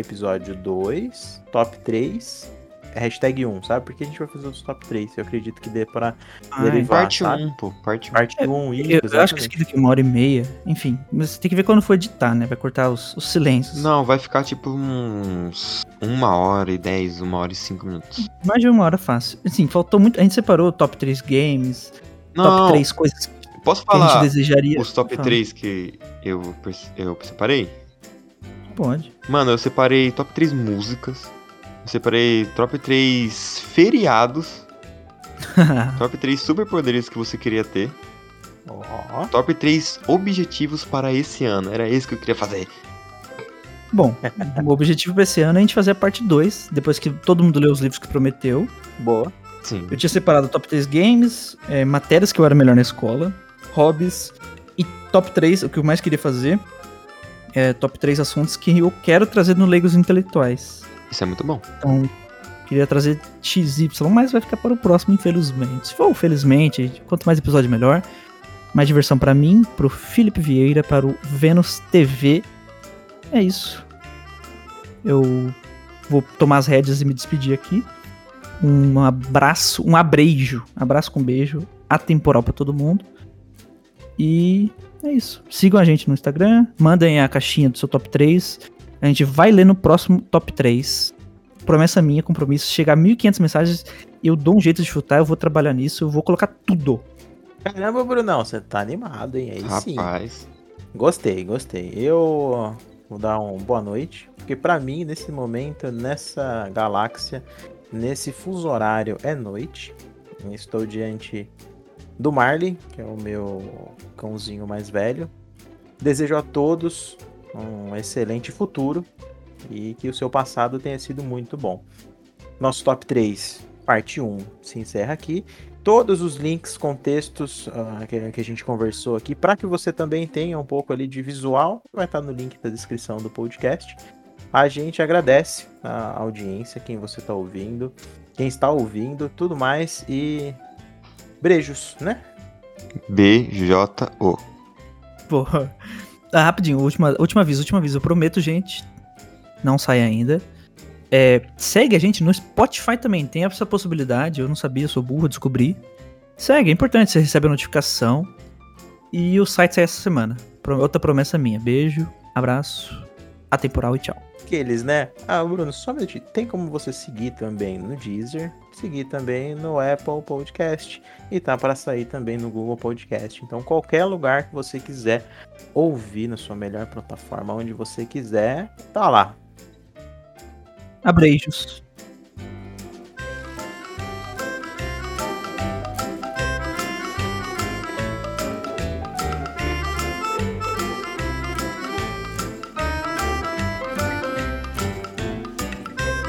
Speaker 2: episódio 2, top 3, hashtag 1, sabe? Porque a gente vai fazer os top 3. Eu acredito que dê pra
Speaker 1: Ah,
Speaker 2: derivar,
Speaker 3: Parte
Speaker 2: sabe?
Speaker 3: 1, pô. Parte 1.
Speaker 2: Parte 1, isso,
Speaker 1: Eu, eu acho que isso aqui daqui uma hora e meia. Enfim, mas tem que ver quando for editar, né? Vai cortar os, os silêncios.
Speaker 3: Não, vai ficar tipo uns. Uma hora e dez, uma hora e cinco minutos.
Speaker 1: Mais de uma hora fácil. Assim, faltou muito. A gente separou top 3 games,
Speaker 3: Não,
Speaker 1: top 3 coisas que
Speaker 3: posso
Speaker 1: a gente
Speaker 3: falar
Speaker 1: desejaria.
Speaker 3: os top
Speaker 1: Fala.
Speaker 3: 3 que eu, eu separei?
Speaker 1: Pode.
Speaker 3: Mano, eu separei top 3 músicas. Eu separei top 3 feriados. *laughs* Top 3 superpoderes que você queria ter.
Speaker 2: Ó,
Speaker 3: Top 3 objetivos para esse ano. Era esse que eu queria fazer.
Speaker 1: Bom, *laughs* o objetivo pra esse ano é a gente fazer a parte 2, depois que todo mundo leu os livros que prometeu.
Speaker 2: boa.
Speaker 3: Sim.
Speaker 1: Eu tinha separado top 3 games, é, matérias que eu era melhor na escola, hobbies e top 3, o que eu mais queria fazer, é top 3 assuntos que eu quero trazer no Leigos Intelectuais.
Speaker 3: Isso é muito bom.
Speaker 1: Então, queria trazer XY, mas vai ficar para o próximo, infelizmente. Se for felizmente, quanto mais episódio, melhor. Mais diversão para mim, pro Felipe Vieira, para o Vênus TV. É isso. Eu vou tomar as rédeas e me despedir aqui. Um abraço, um abreijo, abraço com beijo, atemporal para todo mundo. E é isso. Sigam a gente no Instagram, mandem a caixinha do seu top 3. A gente vai ler no próximo top 3 promessa minha, compromisso, chegar a 1.500 mensagens, eu dou um jeito de chutar, eu vou trabalhar nisso, eu vou colocar tudo.
Speaker 2: Caramba, Brunão, você tá animado, hein? Aí sim.
Speaker 3: Rapaz.
Speaker 2: Gostei, gostei. Eu vou dar uma boa noite, porque pra mim, nesse momento, nessa galáxia, nesse fuso horário, é noite. Estou diante do Marley, que é o meu cãozinho mais velho. Desejo a todos um excelente futuro e que o seu passado tenha sido muito bom. Nosso top 3, parte 1, se encerra aqui todos os links, contextos ah, que, que a gente conversou aqui, para que você também tenha um pouco ali de visual, vai estar no link da descrição do podcast. A gente agradece a audiência, quem você está ouvindo, quem está ouvindo, tudo mais e beijos, né?
Speaker 3: B-J-O.
Speaker 1: Pô, ah, rapidinho, última, última aviso, última aviso, eu prometo, gente, não sai ainda. É, segue a gente no Spotify também, tem essa possibilidade, eu não sabia, eu sou burro, descobri. Segue, é importante, você recebe a notificação. E o site sai essa semana. Outra promessa minha. Beijo, abraço, atemporal e tchau.
Speaker 2: Aqueles, né? Ah, Bruno, só um minutinho. Tem como você seguir também no Deezer, seguir também no Apple Podcast e tá para sair também no Google Podcast. Então, qualquer lugar que você quiser ouvir na sua melhor plataforma, onde você quiser, tá lá.
Speaker 1: Abreijos.